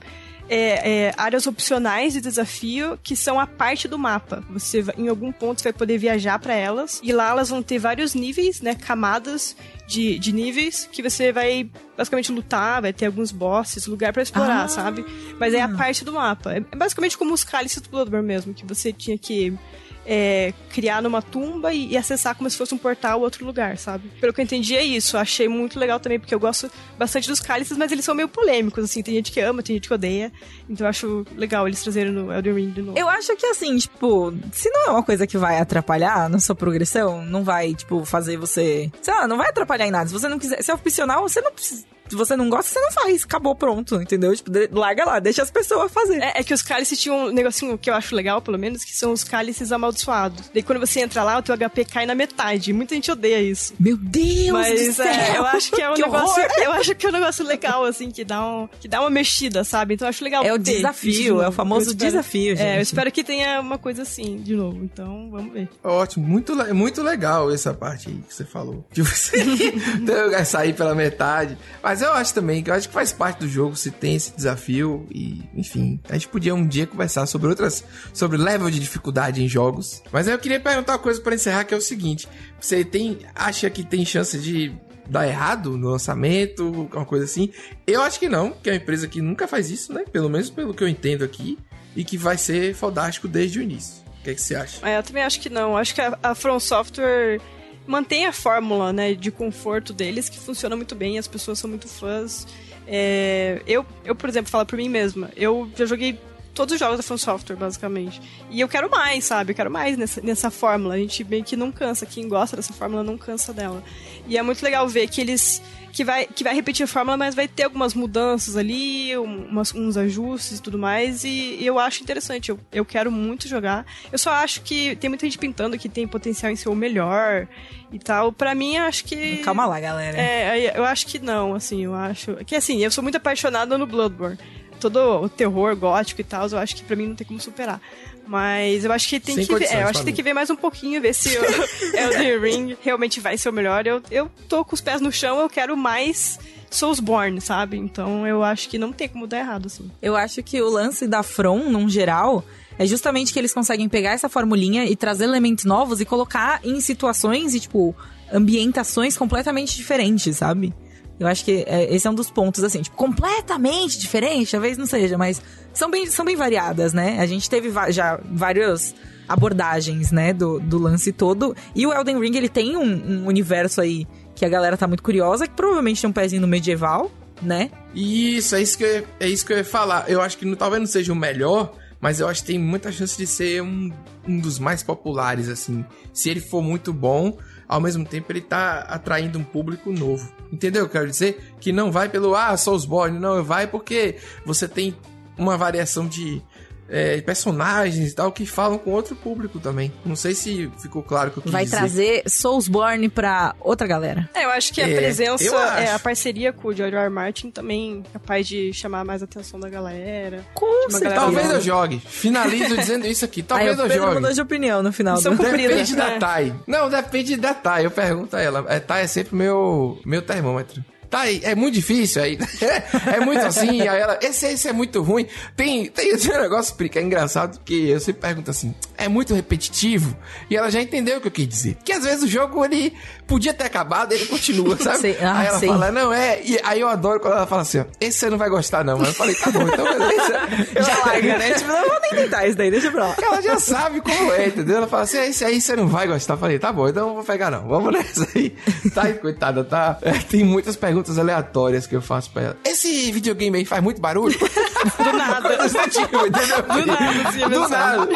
é, é, áreas opcionais de desafio que são a parte do mapa. Você em algum ponto vai poder viajar para elas e lá elas vão ter vários níveis, né, camadas de, de níveis que você vai basicamente lutar, vai ter alguns bosses, lugar para explorar, ah. sabe? Mas é a parte do mapa. É, é basicamente como os cálices do Bloodborne mesmo, que você tinha que é, criar numa tumba e, e, acessar como se fosse um portal outro lugar, sabe? Pelo que eu entendi é isso. Achei muito legal também, porque eu gosto bastante dos cálices, mas eles são meio polêmicos, assim. Tem gente que ama, tem gente que odeia. Então eu acho legal eles trazerem no Elden Ring de novo. Eu acho que assim, tipo, se não é uma coisa que vai atrapalhar na sua progressão, não vai, tipo, fazer você. Sei lá, não vai atrapalhar em nada. Se você não quiser. Se é opcional, você não precisa você não gosta, você não faz. Acabou, pronto, entendeu? Tipo, larga lá, deixa as pessoas fazer. É, é que os cálices tinham um negocinho que eu acho legal, pelo menos, que são os cálices amaldiçoados. Daí quando você entra lá, o teu HP cai na metade. Muita gente odeia isso. Meu Deus do Mas céu! é, eu acho que é um (laughs) Que negócio. horror! Eu acho que é um negócio legal, assim, que dá, um, que dá uma mexida, sabe? Então eu acho legal. É o ter desafio, é o famoso espero- desafio, É, gente. eu espero que tenha uma coisa assim de novo. Então, vamos ver. Ótimo, muito, muito legal essa parte aí que você falou. De você (laughs) sair pela metade. Mas eu acho também que eu acho que faz parte do jogo se tem esse desafio. E, enfim, a gente podia um dia conversar sobre outras. sobre level de dificuldade em jogos. Mas eu queria perguntar uma coisa pra encerrar, que é o seguinte: você tem. acha que tem chance de dar errado no lançamento, uma coisa assim? Eu acho que não, que é uma empresa que nunca faz isso, né? Pelo menos pelo que eu entendo aqui. E que vai ser fodástico desde o início. O que, é que você acha? É, eu também acho que não. Acho que a, a From Software mantém a fórmula, né, de conforto deles, que funciona muito bem, as pessoas são muito fãs. É, eu, eu, por exemplo, falo por mim mesma, eu já joguei todos os jogos da From Software, basicamente. E eu quero mais, sabe? Eu quero mais nessa, nessa fórmula. A gente meio que não cansa. Quem gosta dessa fórmula não cansa dela. E é muito legal ver que eles. Que vai, que vai repetir a fórmula, mas vai ter algumas mudanças ali, um- umas- uns ajustes e tudo mais. E, e eu acho interessante. Eu, eu quero muito jogar. Eu só acho que tem muita gente pintando que tem potencial em ser o melhor e tal. Pra mim, eu acho que. Calma lá, galera. É, eu acho que não, assim, eu acho. Que assim, eu sou muito apaixonada no Bloodborne. Todo o terror gótico e tal, eu acho que pra mim não tem como superar. Mas eu acho que tem Sem que ver. É, eu acho que tem que ver mais um pouquinho, ver se o (laughs) Elden Ring realmente vai ser o melhor. Eu, eu tô com os pés no chão, eu quero mais Soulsborne, sabe? Então eu acho que não tem como dar errado, assim. Eu acho que o lance da From, num geral, é justamente que eles conseguem pegar essa formulinha e trazer elementos novos e colocar em situações e, tipo, ambientações completamente diferentes, sabe? Eu acho que é, esse é um dos pontos, assim, tipo, completamente diferente, talvez não seja, mas são bem, são bem variadas, né? A gente teve já várias abordagens, né, do, do lance todo. E o Elden Ring, ele tem um, um universo aí que a galera tá muito curiosa, que provavelmente tem um pezinho no medieval, né? Isso, é isso que eu, é isso que eu ia falar. Eu acho que não- talvez não seja o melhor, mas eu acho que tem muita chance de ser um, um dos mais populares, assim. Se ele for muito bom, ao mesmo tempo ele tá atraindo um público novo. Entendeu quero dizer? Que não vai pelo, ah, Soulsborne, não, vai porque você tem uma variação de é, personagens e tal que falam com outro público também. Não sei se ficou claro que eu quis Vai dizer. trazer Soulsborne pra outra galera. É, eu acho que a É, presença, é, a parceria com o George R. R. Martin também é capaz de chamar mais a atenção da galera. Com galera Talvez eu jogue. Finalizo dizendo isso aqui. (laughs) Aí Talvez o eu jogue. mudou de opinião no final. São do- cumpridas, Depende da né? Thay. Não, depende da Thay. Eu pergunto a ela. É, Thay é sempre meu, meu termômetro. Thay, é muito difícil aí. (laughs) é muito assim. Aí ela, esse, esse é muito ruim. Tem, tem esse negócio que é engraçado que eu sempre pergunto assim: é muito repetitivo? E ela já entendeu o que eu quis dizer. Que às vezes o jogo ele podia ter acabado ele continua, (laughs) sabe? Sei. Ah, aí ela sei. fala, não, é. E aí eu adoro quando ela fala assim: ó, esse você não vai gostar, não. Mas eu falei, tá bom, então beleza. Eu (laughs) Já larga, né? Tipo, não vou nem tentar isso daí, deixa pra lá. ela já sabe como é, entendeu? Ela fala assim, "Ah, esse aí você não vai gostar. Eu falei, tá bom, então eu não vou pegar não. Vamos nessa aí. Tá aí, coitada, tá? É, tem muitas perguntas aleatórias que eu faço pra ela. Esse videogame aí faz muito barulho? (laughs) Do nada. (laughs) Desse tipo? Do nada, assim, Do nada.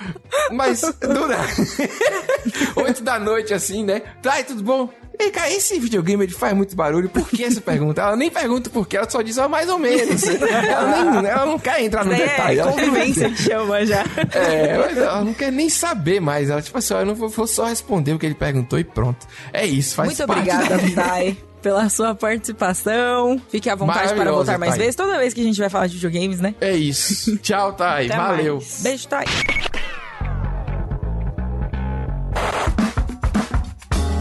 (laughs) Mas, do nada. Oito da noite, assim, né? Tá, tudo bom? Ei, cara, esse videogame ele faz muito barulho. Por que essa pergunta? Ela nem pergunta por quê, ela só diz ó, mais ou menos. Ela, nem, ela não quer entrar no Daí detalhe. é ela- convivência que chama já. é, mas ela não quer nem saber mais. Ela, tipo assim, ó, eu não vou, vou só responder o que ele perguntou e pronto. É isso, faz Muito parte obrigada, da vida. Thay, pela sua participação. Fique à vontade para voltar mais Thay. vezes. Toda vez que a gente vai falar de videogames, né? É isso. (laughs) Tchau, Thay. Até Valeu. mais. Beijo, Thay.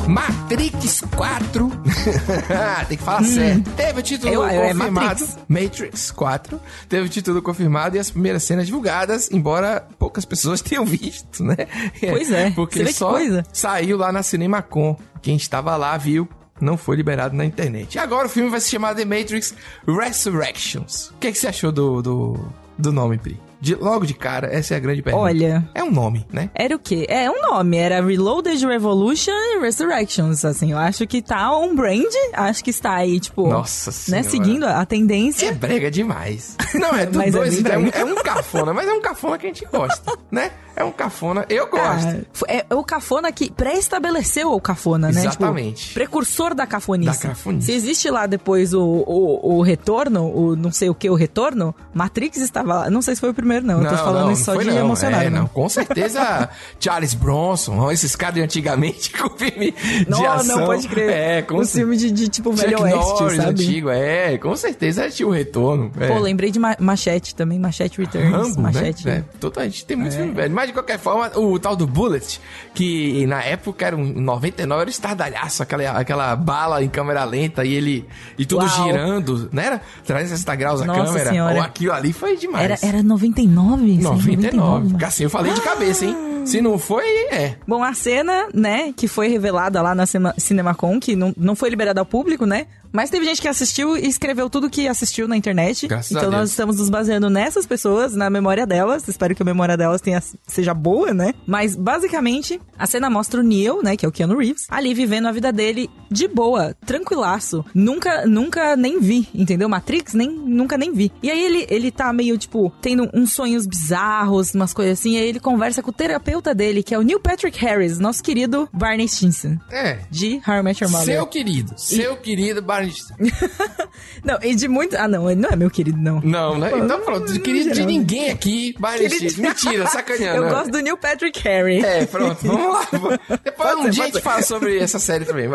Matrix 4. (laughs) Tem que falar sério. Teve o título Eu- eu- é confirmado. Matrix. Matrix 4. Teve o título confirmado e as primeiras cenas divulgadas, embora poucas pessoas (laughs) tenham visto, né? Pois é. Porque Você vê que só coisa. saiu lá na CinemaCon. Quem estava lá viu. Não foi liberado na internet. E agora o filme vai se chamar The Matrix Resurrections. O que, é que você achou do, do, do nome, Pri? De- logo de cara, essa é a grande pergunta. Olha. É um nome, né? Era o quê? É um nome, era Reloaded Revolution e Resurrections, assim, eu acho que tá on brand, acho que está aí, tipo, Nossa né, Senhora. seguindo a tendência. É brega demais. (laughs) Não, é Mas é dois, bem é, um, é um cafona, mas é um cafona que a gente gosta, né? (laughs) É um cafona. Eu gosto. Ah, é, é o cafona que pré-estabeleceu o cafona, né? Exatamente. Tipo, precursor da cafonice. Da cafonice. Se existe lá depois o, o, o retorno, o não sei o que, o retorno, Matrix estava lá. Não sei se foi o primeiro, não. Eu tô falando isso só foi de não. emocionado. É, né? não, com certeza (laughs) Charles Bronson, esses caras de antigamente com filme de Não, ação. não pode crer. É, com o filme de, de tipo Chuck Velho Oeste, Norris, sabe? antigo, é, com certeza tinha o retorno. É. Pô, lembrei de Ma Machete também, Machete Returns. Rambo, Machete. né? É, totalmente. Tem muito filme velho. Mas de qualquer forma, o tal do Bullet, que na época era um 99, era estardalhaço, aquela, aquela bala em câmera lenta e ele. E tudo Uau. girando, não era? 360 graus a Nossa câmera. Senhora. Ou aquilo ali foi demais. Era, era 99? Sim, 99. mano. Assim, eu falei de cabeça, hein? Se não foi, é. Bom, a cena, né, que foi revelada lá na Cema- CinemaCon, que não, não foi liberada ao público, né? Mas teve gente que assistiu e escreveu tudo que assistiu na internet. Graças então nós estamos nos baseando nessas pessoas, na memória delas. Espero que a memória delas tenha, seja boa, né? Mas basicamente, a cena mostra o Neo, né, que é o Keanu Reeves, ali vivendo a vida dele de boa, tranquilaço. Nunca, nunca nem vi, entendeu? Matrix, nem, nunca nem vi. E aí ele, ele tá meio, tipo, tendo uns sonhos bizarros, umas coisas assim. E aí ele conversa com o terapeuta dele, que é o Neil Patrick Harris, nosso querido Barney Stinson. É. De How I Met Your Mother. Seu querido, seu querido Barney. (laughs) Não, e de muito... Ah, não, ele não é meu querido, não. Não, né? Então pronto, no querido de ninguém aqui, Barney Querido-. Mentira, (laughs) sacaneando. Eu né? gosto do Neil Patrick Harris. É, pronto, vamos lá. (laughs) Depois Pode um ser, dia a gente fala sobre essa série também.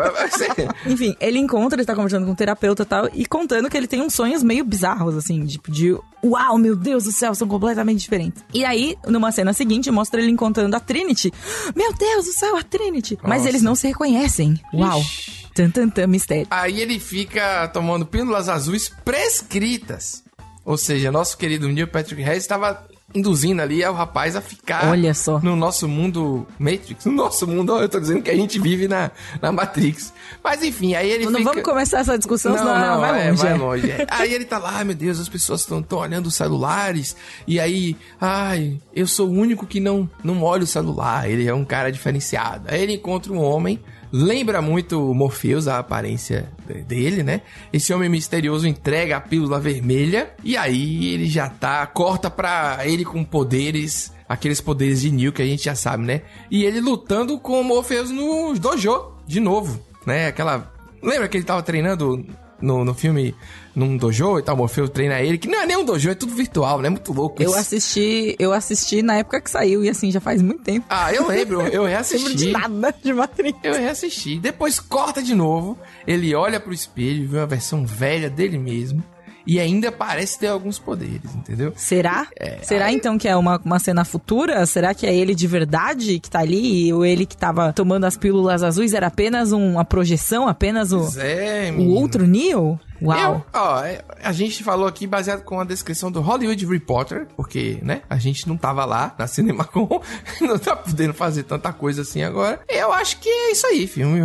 Enfim, ele encontra, ele tá conversando com o terapeuta e tal, e contando que ele tem uns sonhos meio bizarros, assim, tipo, de uau, meu Deus do céu, são completamente diferentes. E aí, numa cena seguinte, mostra ele encontrando a Trinity. Meu Deus do céu, a Trinity! Mas Nossa. eles não se reconhecem. Uau. Ixi. Tan, tan, tan, mistério. Aí ele fica tomando pílulas azuis prescritas. Ou seja, nosso querido Neil Patrick Harris estava induzindo ali o rapaz a ficar Olha só. no nosso mundo Matrix. No nosso mundo, eu tô dizendo que a gente vive na, na Matrix. Mas enfim, aí ele Não fica... vamos começar essa discussão, senão ela vai é, longe. vai é. longe. é. Aí ele tá lá, meu Deus, as pessoas estão olhando os celulares. E aí, ai, eu sou o único que não, não olha o celular. Ele é um cara diferenciado. Aí ele encontra um homem, lembra muito o Morpheus, a aparência de- dele, né? Esse homem misterioso entrega a pílula vermelha. E aí ele já tá, corta pra ele com poderes. Aqueles poderes de Neo que a gente já sabe, né? E ele lutando com o Morpheus no dojo, de novo, né? Aquela Lembra que ele tava treinando no, no filme, num dojo e tal, Morfeu treina ele, que não é nem um dojo, é tudo virtual, né? Muito louco Eu isso. assisti, eu assisti na época que saiu, e assim, já faz muito tempo. Ah, eu lembro, eu (laughs) Lembro de reassisti. nada de Matrix. Eu reassisti. Depois corta de novo, ele olha pro espelho e vê uma versão velha dele mesmo. E ainda parece ter alguns poderes, entendeu? Será? Será então que é uma, uma cena futura? Será que é ele de verdade que tá ali? Ou ele que tava tomando as pílulas azuis era apenas um- uma projeção? Apenas o, é, o outro Neo? Uau. Eu, ó, a gente falou aqui baseado com a descrição do Hollywood Reporter, porque, né, a gente não tava lá na CinemaCon, (laughs) não tá podendo fazer tanta coisa assim agora. Eu acho que é isso aí, filme.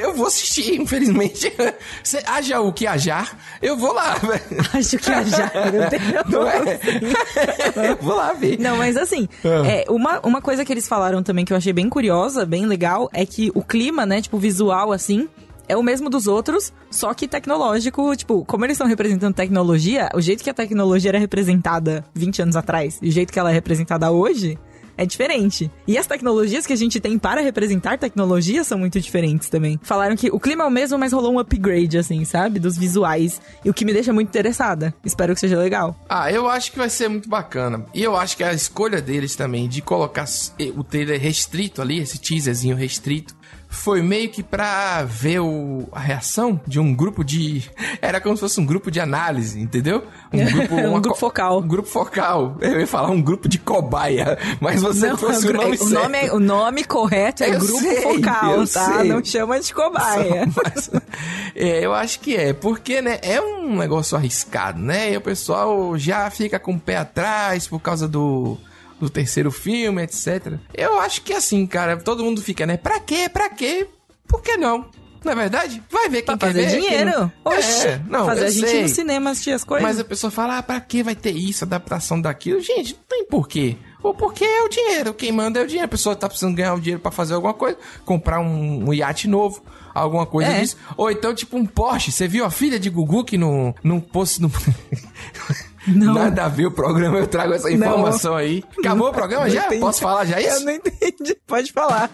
Eu vou assistir, infelizmente. (laughs) Se haja o que hajar, eu vou lá. (laughs) Acho que já, meu Deus. Não é? Eu vou lá ver. Não, mas assim, Ah. é, uma, uma coisa que eles falaram também que eu achei bem curiosa, bem legal, é que o clima, né, tipo, visual, assim, é o mesmo dos outros, só que tecnológico, tipo, como eles estão representando tecnologia, o jeito que a tecnologia era representada 20 anos atrás e o jeito que ela é representada hoje é diferente. E as tecnologias que a gente tem para representar tecnologia são muito diferentes também. Falaram que o clima é o mesmo, mas rolou um upgrade, assim, sabe? Dos visuais. E o que me deixa muito interessada. Espero que seja legal. Ah, eu acho que vai ser muito bacana. E eu acho que a escolha deles também de colocar o trailer restrito ali, esse teaserzinho restrito, foi meio que pra ver o, a reação de um grupo de. Era como se fosse um grupo de análise, entendeu? Um (laughs) grupo, Um grupo focal. Um grupo focal. Eu ia falar um grupo de cobaia, mas você Não, trouxe o nome o, nome, certo. o nome correto é Eu grupo sei, focal, tá? sei. Não chama de cobaia. (laughs) Mas, é, eu acho que é, porque, né, é um negócio arriscado, né? E o pessoal já fica com o pé atrás por causa do, do terceiro filme, etc. Eu acho que assim, cara, todo mundo fica, né? Pra quê? Pra quê? Por que não? Não é verdade? Vai ver quem Pra quer fazer ver. quem dinheiro. não- Oxe, É, não, fazer a gente sei. ir no cinema assistir as coisas. Mas a pessoa fala, ah, pra que vai ter isso, adaptação daquilo? Gente, não tem porquê. Ou porque é o dinheiro, quem manda é o dinheiro. A pessoa tá precisando ganhar o dinheiro pra fazer alguma coisa, comprar um, um iate novo, alguma coisa É. disso. Ou então, tipo, um Porsche. Você viu a filha de Gugu que não, não pôs... Não... (laughs) Não. Nada a ver o programa, eu trago essa informação aí. Acabou o programa Não já? entendi. Posso falar já isso? Eu não entendi. Pode falar.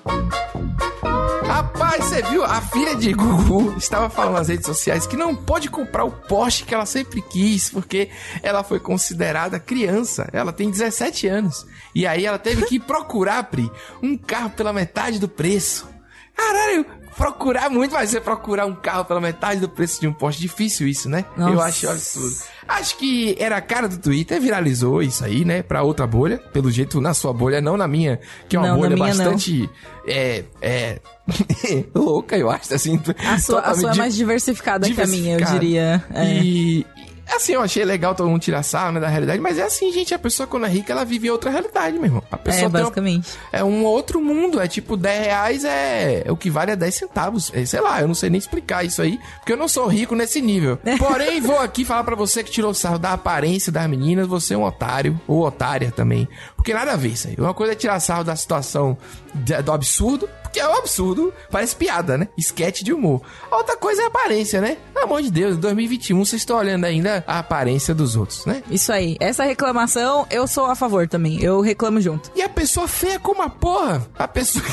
Rapaz, você viu? A filha de Gugu estava falando nas redes sociais que não pode comprar o Porsche que ela sempre quis, porque ela foi considerada criança. Ela tem 17 anos. E aí ela teve que procurar, Pri, um carro pela metade do preço. Caralho, procurar muito vai ser procurar um carro pela metade do preço de um Porsche. Difícil isso, né? Eu Nossa. acho absurdo. Acho que era a cara do Twitter, viralizou isso aí, né? Pra outra bolha. Pelo jeito, na sua bolha, não na minha, que é uma Não, bolha minha, não. bastante. É. É. (laughs) louca, eu acho, assim. A sua, a sua é mais diversificada que a minha, eu diversificada. diria. É. E. Assim, eu achei legal todo mundo tirar sarro, né, da realidade, mas é assim, gente, a pessoa quando é rica, ela vive outra realidade, meu irmão. A pessoa É, tem uma- basicamente. é um outro mundo, é tipo 10 reais é, é o que vale a 10 centavos. É, sei lá, eu não sei nem explicar isso aí, porque eu não sou rico nesse nível. (laughs) Porém, vou aqui falar pra você que tirou sarro da aparência das meninas, você é um otário, ou otária também. Porque nada a ver isso aí. Uma coisa é tirar sarro da situação do absurdo, porque é um absurdo, parece piada, né? Esquete de humor. A outra coisa é aparência, né? Pelo amor de Deus, em 2021 vocês estão olhando ainda a aparência dos outros, né? Isso aí. Essa reclamação, eu sou a favor também. Eu reclamo junto. E a pessoa feia como a porra. A pessoa.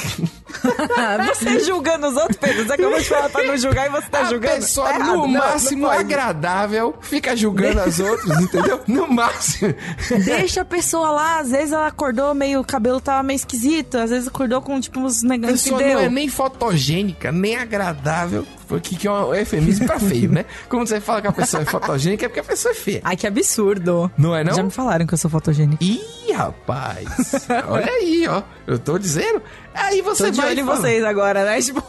(laughs) você julgando os outros, Pedro. Você acabou de falar pra não julgar e você tá a julgando. pessoa, Tá no Não, não máximo, pode. agradável, fica julgando as outras, entendeu? No máximo. Deixa a pessoa lá, às vezes ela acordou meio, o cabelo tava meio esquisito, às vezes acordou com tipo uns A negócios que pessoa não é nem fotogênica, nem agradável. Porque que é um eufemismo pra feio, né? (laughs) Quando você fala que a pessoa é fotogênica, é porque a pessoa é feia. Ai, que absurdo. Não é não? Já me falaram que eu sou fotogênica. Ih, rapaz. (laughs) Olha aí, ó. Eu tô dizendo. Aí você Tô de vai olho em vocês agora, né? (laughs) Tipo,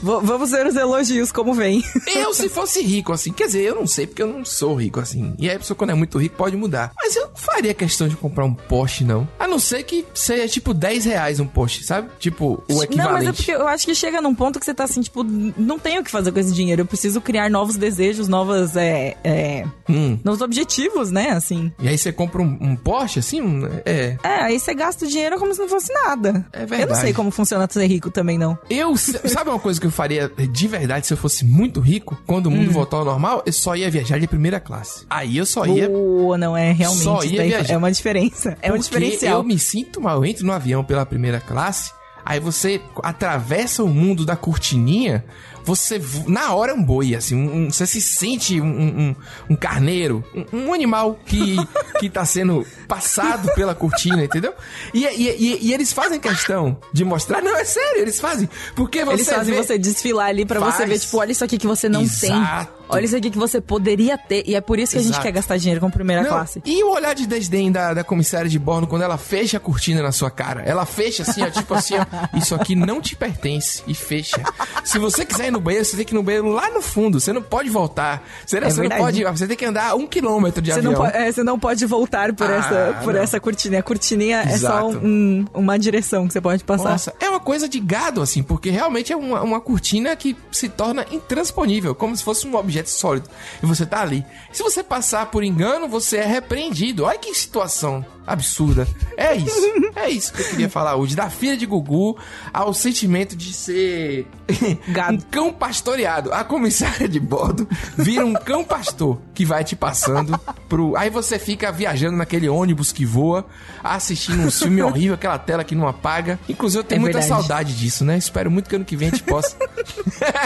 vamos ver os elogios como vem. Eu, se fosse rico, assim, quer dizer, eu não sei porque eu não sou rico, assim. E aí a pessoa, quando é muito rico, pode mudar. Mas eu não faria questão de comprar um Porsche, não. A não ser que seja, tipo, 10 reais um Porsche, sabe? Tipo, o equivalente. Não, mas é porque eu acho que chega num ponto que você tá assim, tipo, não tenho o que fazer com esse dinheiro. Eu preciso criar novos desejos, novas, é, é, Hum. novos objetivos, né? Assim. E aí você compra um, um Porsche, assim? um- É. É, aí você gasta o dinheiro como se não fosse nada. É Eu verdade. não sei como funciona ser rico também, não. Eu, sabe uma coisa que eu faria de verdade se eu fosse muito rico? Quando o mundo Hum. voltar ao normal, eu só ia viajar de primeira classe. Aí eu só ia. Ou não é realmente. Só ia daí viajar. é uma diferença. É um Porque diferencial. eu me sinto mal. Eu entro no avião pela primeira classe, aí você atravessa o mundo da cortininha, você vo- na hora é um boi, assim, um- um- você se sente um, um- carneiro, um, animal que, (laughs) que tá sendo passado pela cortina, entendeu? E, e- e- eles fazem questão de mostrar, não, é sério, eles fazem, porque você Eles fazem vê- você desfilar ali pra você ver, tipo, olha isso aqui que você não Exato. tem. Olha isso aqui que você poderia ter. E é por isso que a gente Exato. quer gastar dinheiro com primeira Não, classe. E o olhar de desdém da, da comissária de bordo quando ela fecha a cortina na sua cara? Ela fecha assim, ó, tipo assim, ó, (laughs) isso aqui não te pertence e fecha. Se você quiser ir no banheiro, você tem que ir no banheiro lá no fundo. Você não pode voltar. Você, não- É você não pode. Você tem que andar um quilômetro de Você avião. não, pode, é, você não pode voltar por, Ah, essa, por não. essa cortina. A cortininha é só Exato. um- uma direção que você pode passar. Nossa, é uma coisa de gado, assim, porque realmente é uma, uma cortina que se torna intransponível, como se fosse um objeto sólido. E você tá ali. Se você passar por engano, você é repreendido. Olha que situação absurda. É isso. (laughs) É isso que eu queria falar hoje. Da filha de Gugu ao sentimento de ser. (laughs) um cão pastoreado. A comissária de bordo vira um cão pastor que vai te passando pro. Aí você fica viajando naquele ônibus que voa, assistindo um filme (laughs) horrível, aquela tela que não apaga. Inclusive, eu tenho É muita verdade. saudade disso, né? Espero muito que ano que vem a gente possa. (laughs)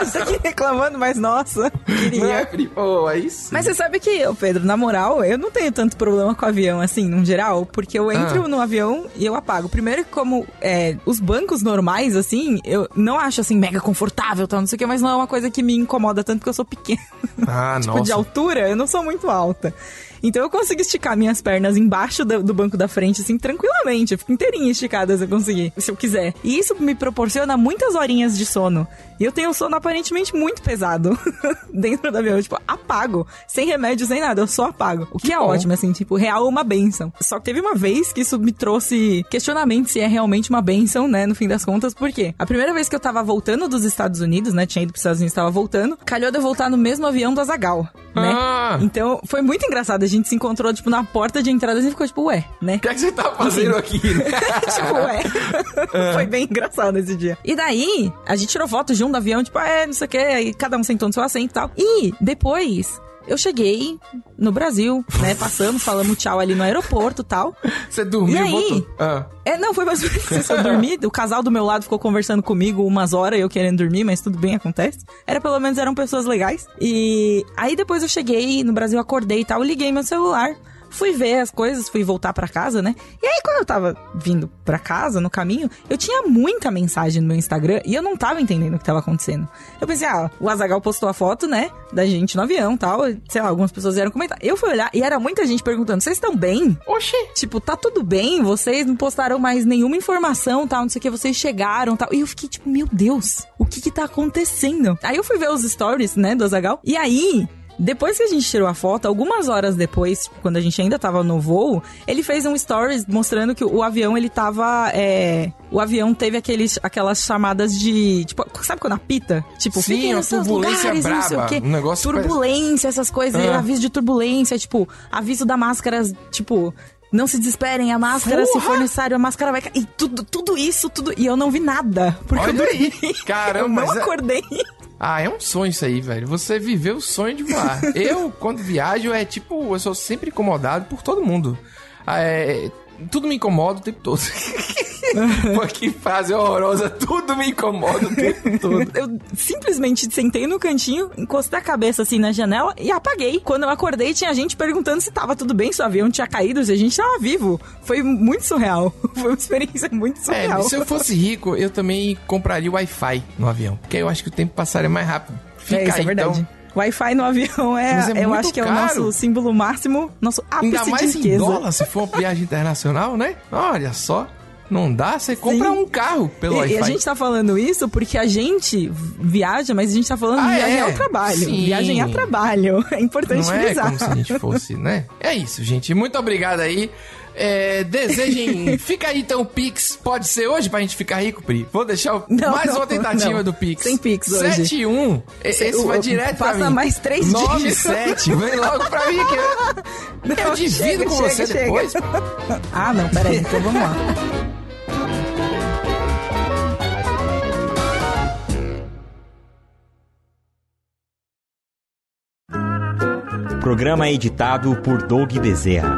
Você aqui reclamando, mas nossa, é, queria. É isso. Mas você sabe que, Pedro, na moral, eu não tenho tanto problema com avião, assim, no geral, porque eu entro Ah. no avião e eu apago. Primeiro como é, os bancos normais, assim, eu não acho, assim, mega confortável, tal, não sei o que, mas não é uma coisa que me incomoda tanto porque eu sou pequena. Ah, (laughs) tipo, de nossa. altura, eu não sou muito alta. Então eu consigo esticar minhas pernas embaixo do, do banco da frente, assim, tranquilamente. Eu fico inteirinha esticada se eu conseguir, se eu quiser. E isso me proporciona muitas horinhas de sono. E eu tenho um sono aparentemente muito pesado (laughs) dentro do avião. Tipo, apago. Sem remédio, sem nada. Eu só apago. O que, é bom. ótimo, assim, tipo, real uma benção. Só que teve uma vez que isso me trouxe questionamento se é realmente uma benção, né, no fim das contas. Por quê? A primeira vez que eu tava voltando dos Estados Unidos, né, tinha ido pros Estados Unidos, tava voltando, calhou de eu voltar no mesmo avião do Azagal, né? Ah. Então, foi muito engraçado. A gente se encontrou, tipo, na porta de entrada e ficou, tipo, ué, né? O que é que você tá fazendo aqui? né? (laughs) tipo, ué. Foi bem engraçado esse dia. E daí, a gente tirou foto junto do avião, tipo, é, não sei o que, aí cada um sentou no seu assento e tal. E depois. Eu cheguei no Brasil, né? Passamos, falamos tchau ali no aeroporto e tal. Você dormiu E aí? voltou? Ah. É, não, foi mais isso. Eu dormi, o casal do meu lado ficou conversando comigo umas horas, eu querendo dormir, mas tudo bem, acontece. Era pelo menos, eram pessoas legais. E aí depois eu cheguei no Brasil, acordei e tal, liguei meu celular. Fui ver as coisas, fui voltar pra casa, né? E aí, quando eu tava vindo pra casa, no caminho, eu tinha muita mensagem no meu Instagram e eu não tava entendendo o que tava acontecendo. Eu pensei, ah, o Azagal postou a foto, né? Da gente no avião e tal. Sei lá, algumas pessoas vieram comentar. Eu fui olhar e era muita gente perguntando: vocês estão bem? Oxi! Tipo, tá tudo bem, vocês não postaram mais nenhuma informação, tal, não sei o que, vocês chegaram, tal. E eu fiquei tipo, meu Deus, o que que tá acontecendo? Aí eu fui ver os stories, né, do Azagal. E aí, depois que a gente tirou a foto, algumas horas depois, quando a gente ainda tava no voo, ele fez um stories mostrando que o avião, ele tava, é... O avião teve aqueles, aquelas chamadas de... Tipo, sabe quando apita? Tipo, Sim, seus turbulência lugares, não sei o braba, quê. um negócio Turbulência, essas coisas, Ah. aviso de turbulência, tipo, aviso da máscara, tipo... Não se desesperem, a máscara, se Porra! for necessário, a máscara vai cair. E tudo, tudo isso, tudo. E eu não vi nada. Porque Olha eu dormi. Caramba, eu não é- acordei. Ah, é um sonho isso aí, velho. Você viveu o sonho de voar. (laughs) eu, quando viajo, é tipo, eu sou sempre incomodado por todo mundo. Ah, É, tudo me incomoda o tempo todo. (laughs) Pô, que frase horrorosa. Tudo me incomoda o tempo todo. Eu simplesmente sentei no cantinho, encostei a cabeça assim na janela e apaguei. Quando eu acordei, tinha gente perguntando se tava tudo bem, se o avião tinha caído, se a gente tava vivo. Foi muito surreal. (laughs) Foi uma experiência muito É, surreal. se eu fosse rico, eu também compraria Wi-Fi no avião. Porque aí eu acho que o tempo passaria mais rápido. Fica é, isso aí, é verdade. então. Wi-Fi no avião é, é eu acho que é o caro. nosso símbolo máximo, nosso ápice Ainda mais de em riqueza. dólar, se for uma viagem internacional, né? Olha só. Não dá, você compra Sim. um carro pelo E, Wi-Fi. e a gente tá falando isso porque a gente viaja, mas a gente tá falando Ah, viagem é? ao trabalho. Sim. Viagem a trabalho. (laughs) É importante Não é frisar. como se a gente fosse, né? É isso, gente. Muito obrigado aí. É, desejem. (laughs) Fica aí então o Pix. Pode ser hoje pra gente ficar rico, Pri? Vou deixar o- Não, mais não, uma tentativa não. do Pix. Sem Pix hoje. 71. E- Esse o- vai direto pra passa mim. mais três dígitos. 97. (laughs) Vem logo pra mim que eu, eu Não, divido chega, com chega, você chega. depois. (laughs) Ah, não, peraí. Então vamos lá. Programa editado por Doug Bezerra.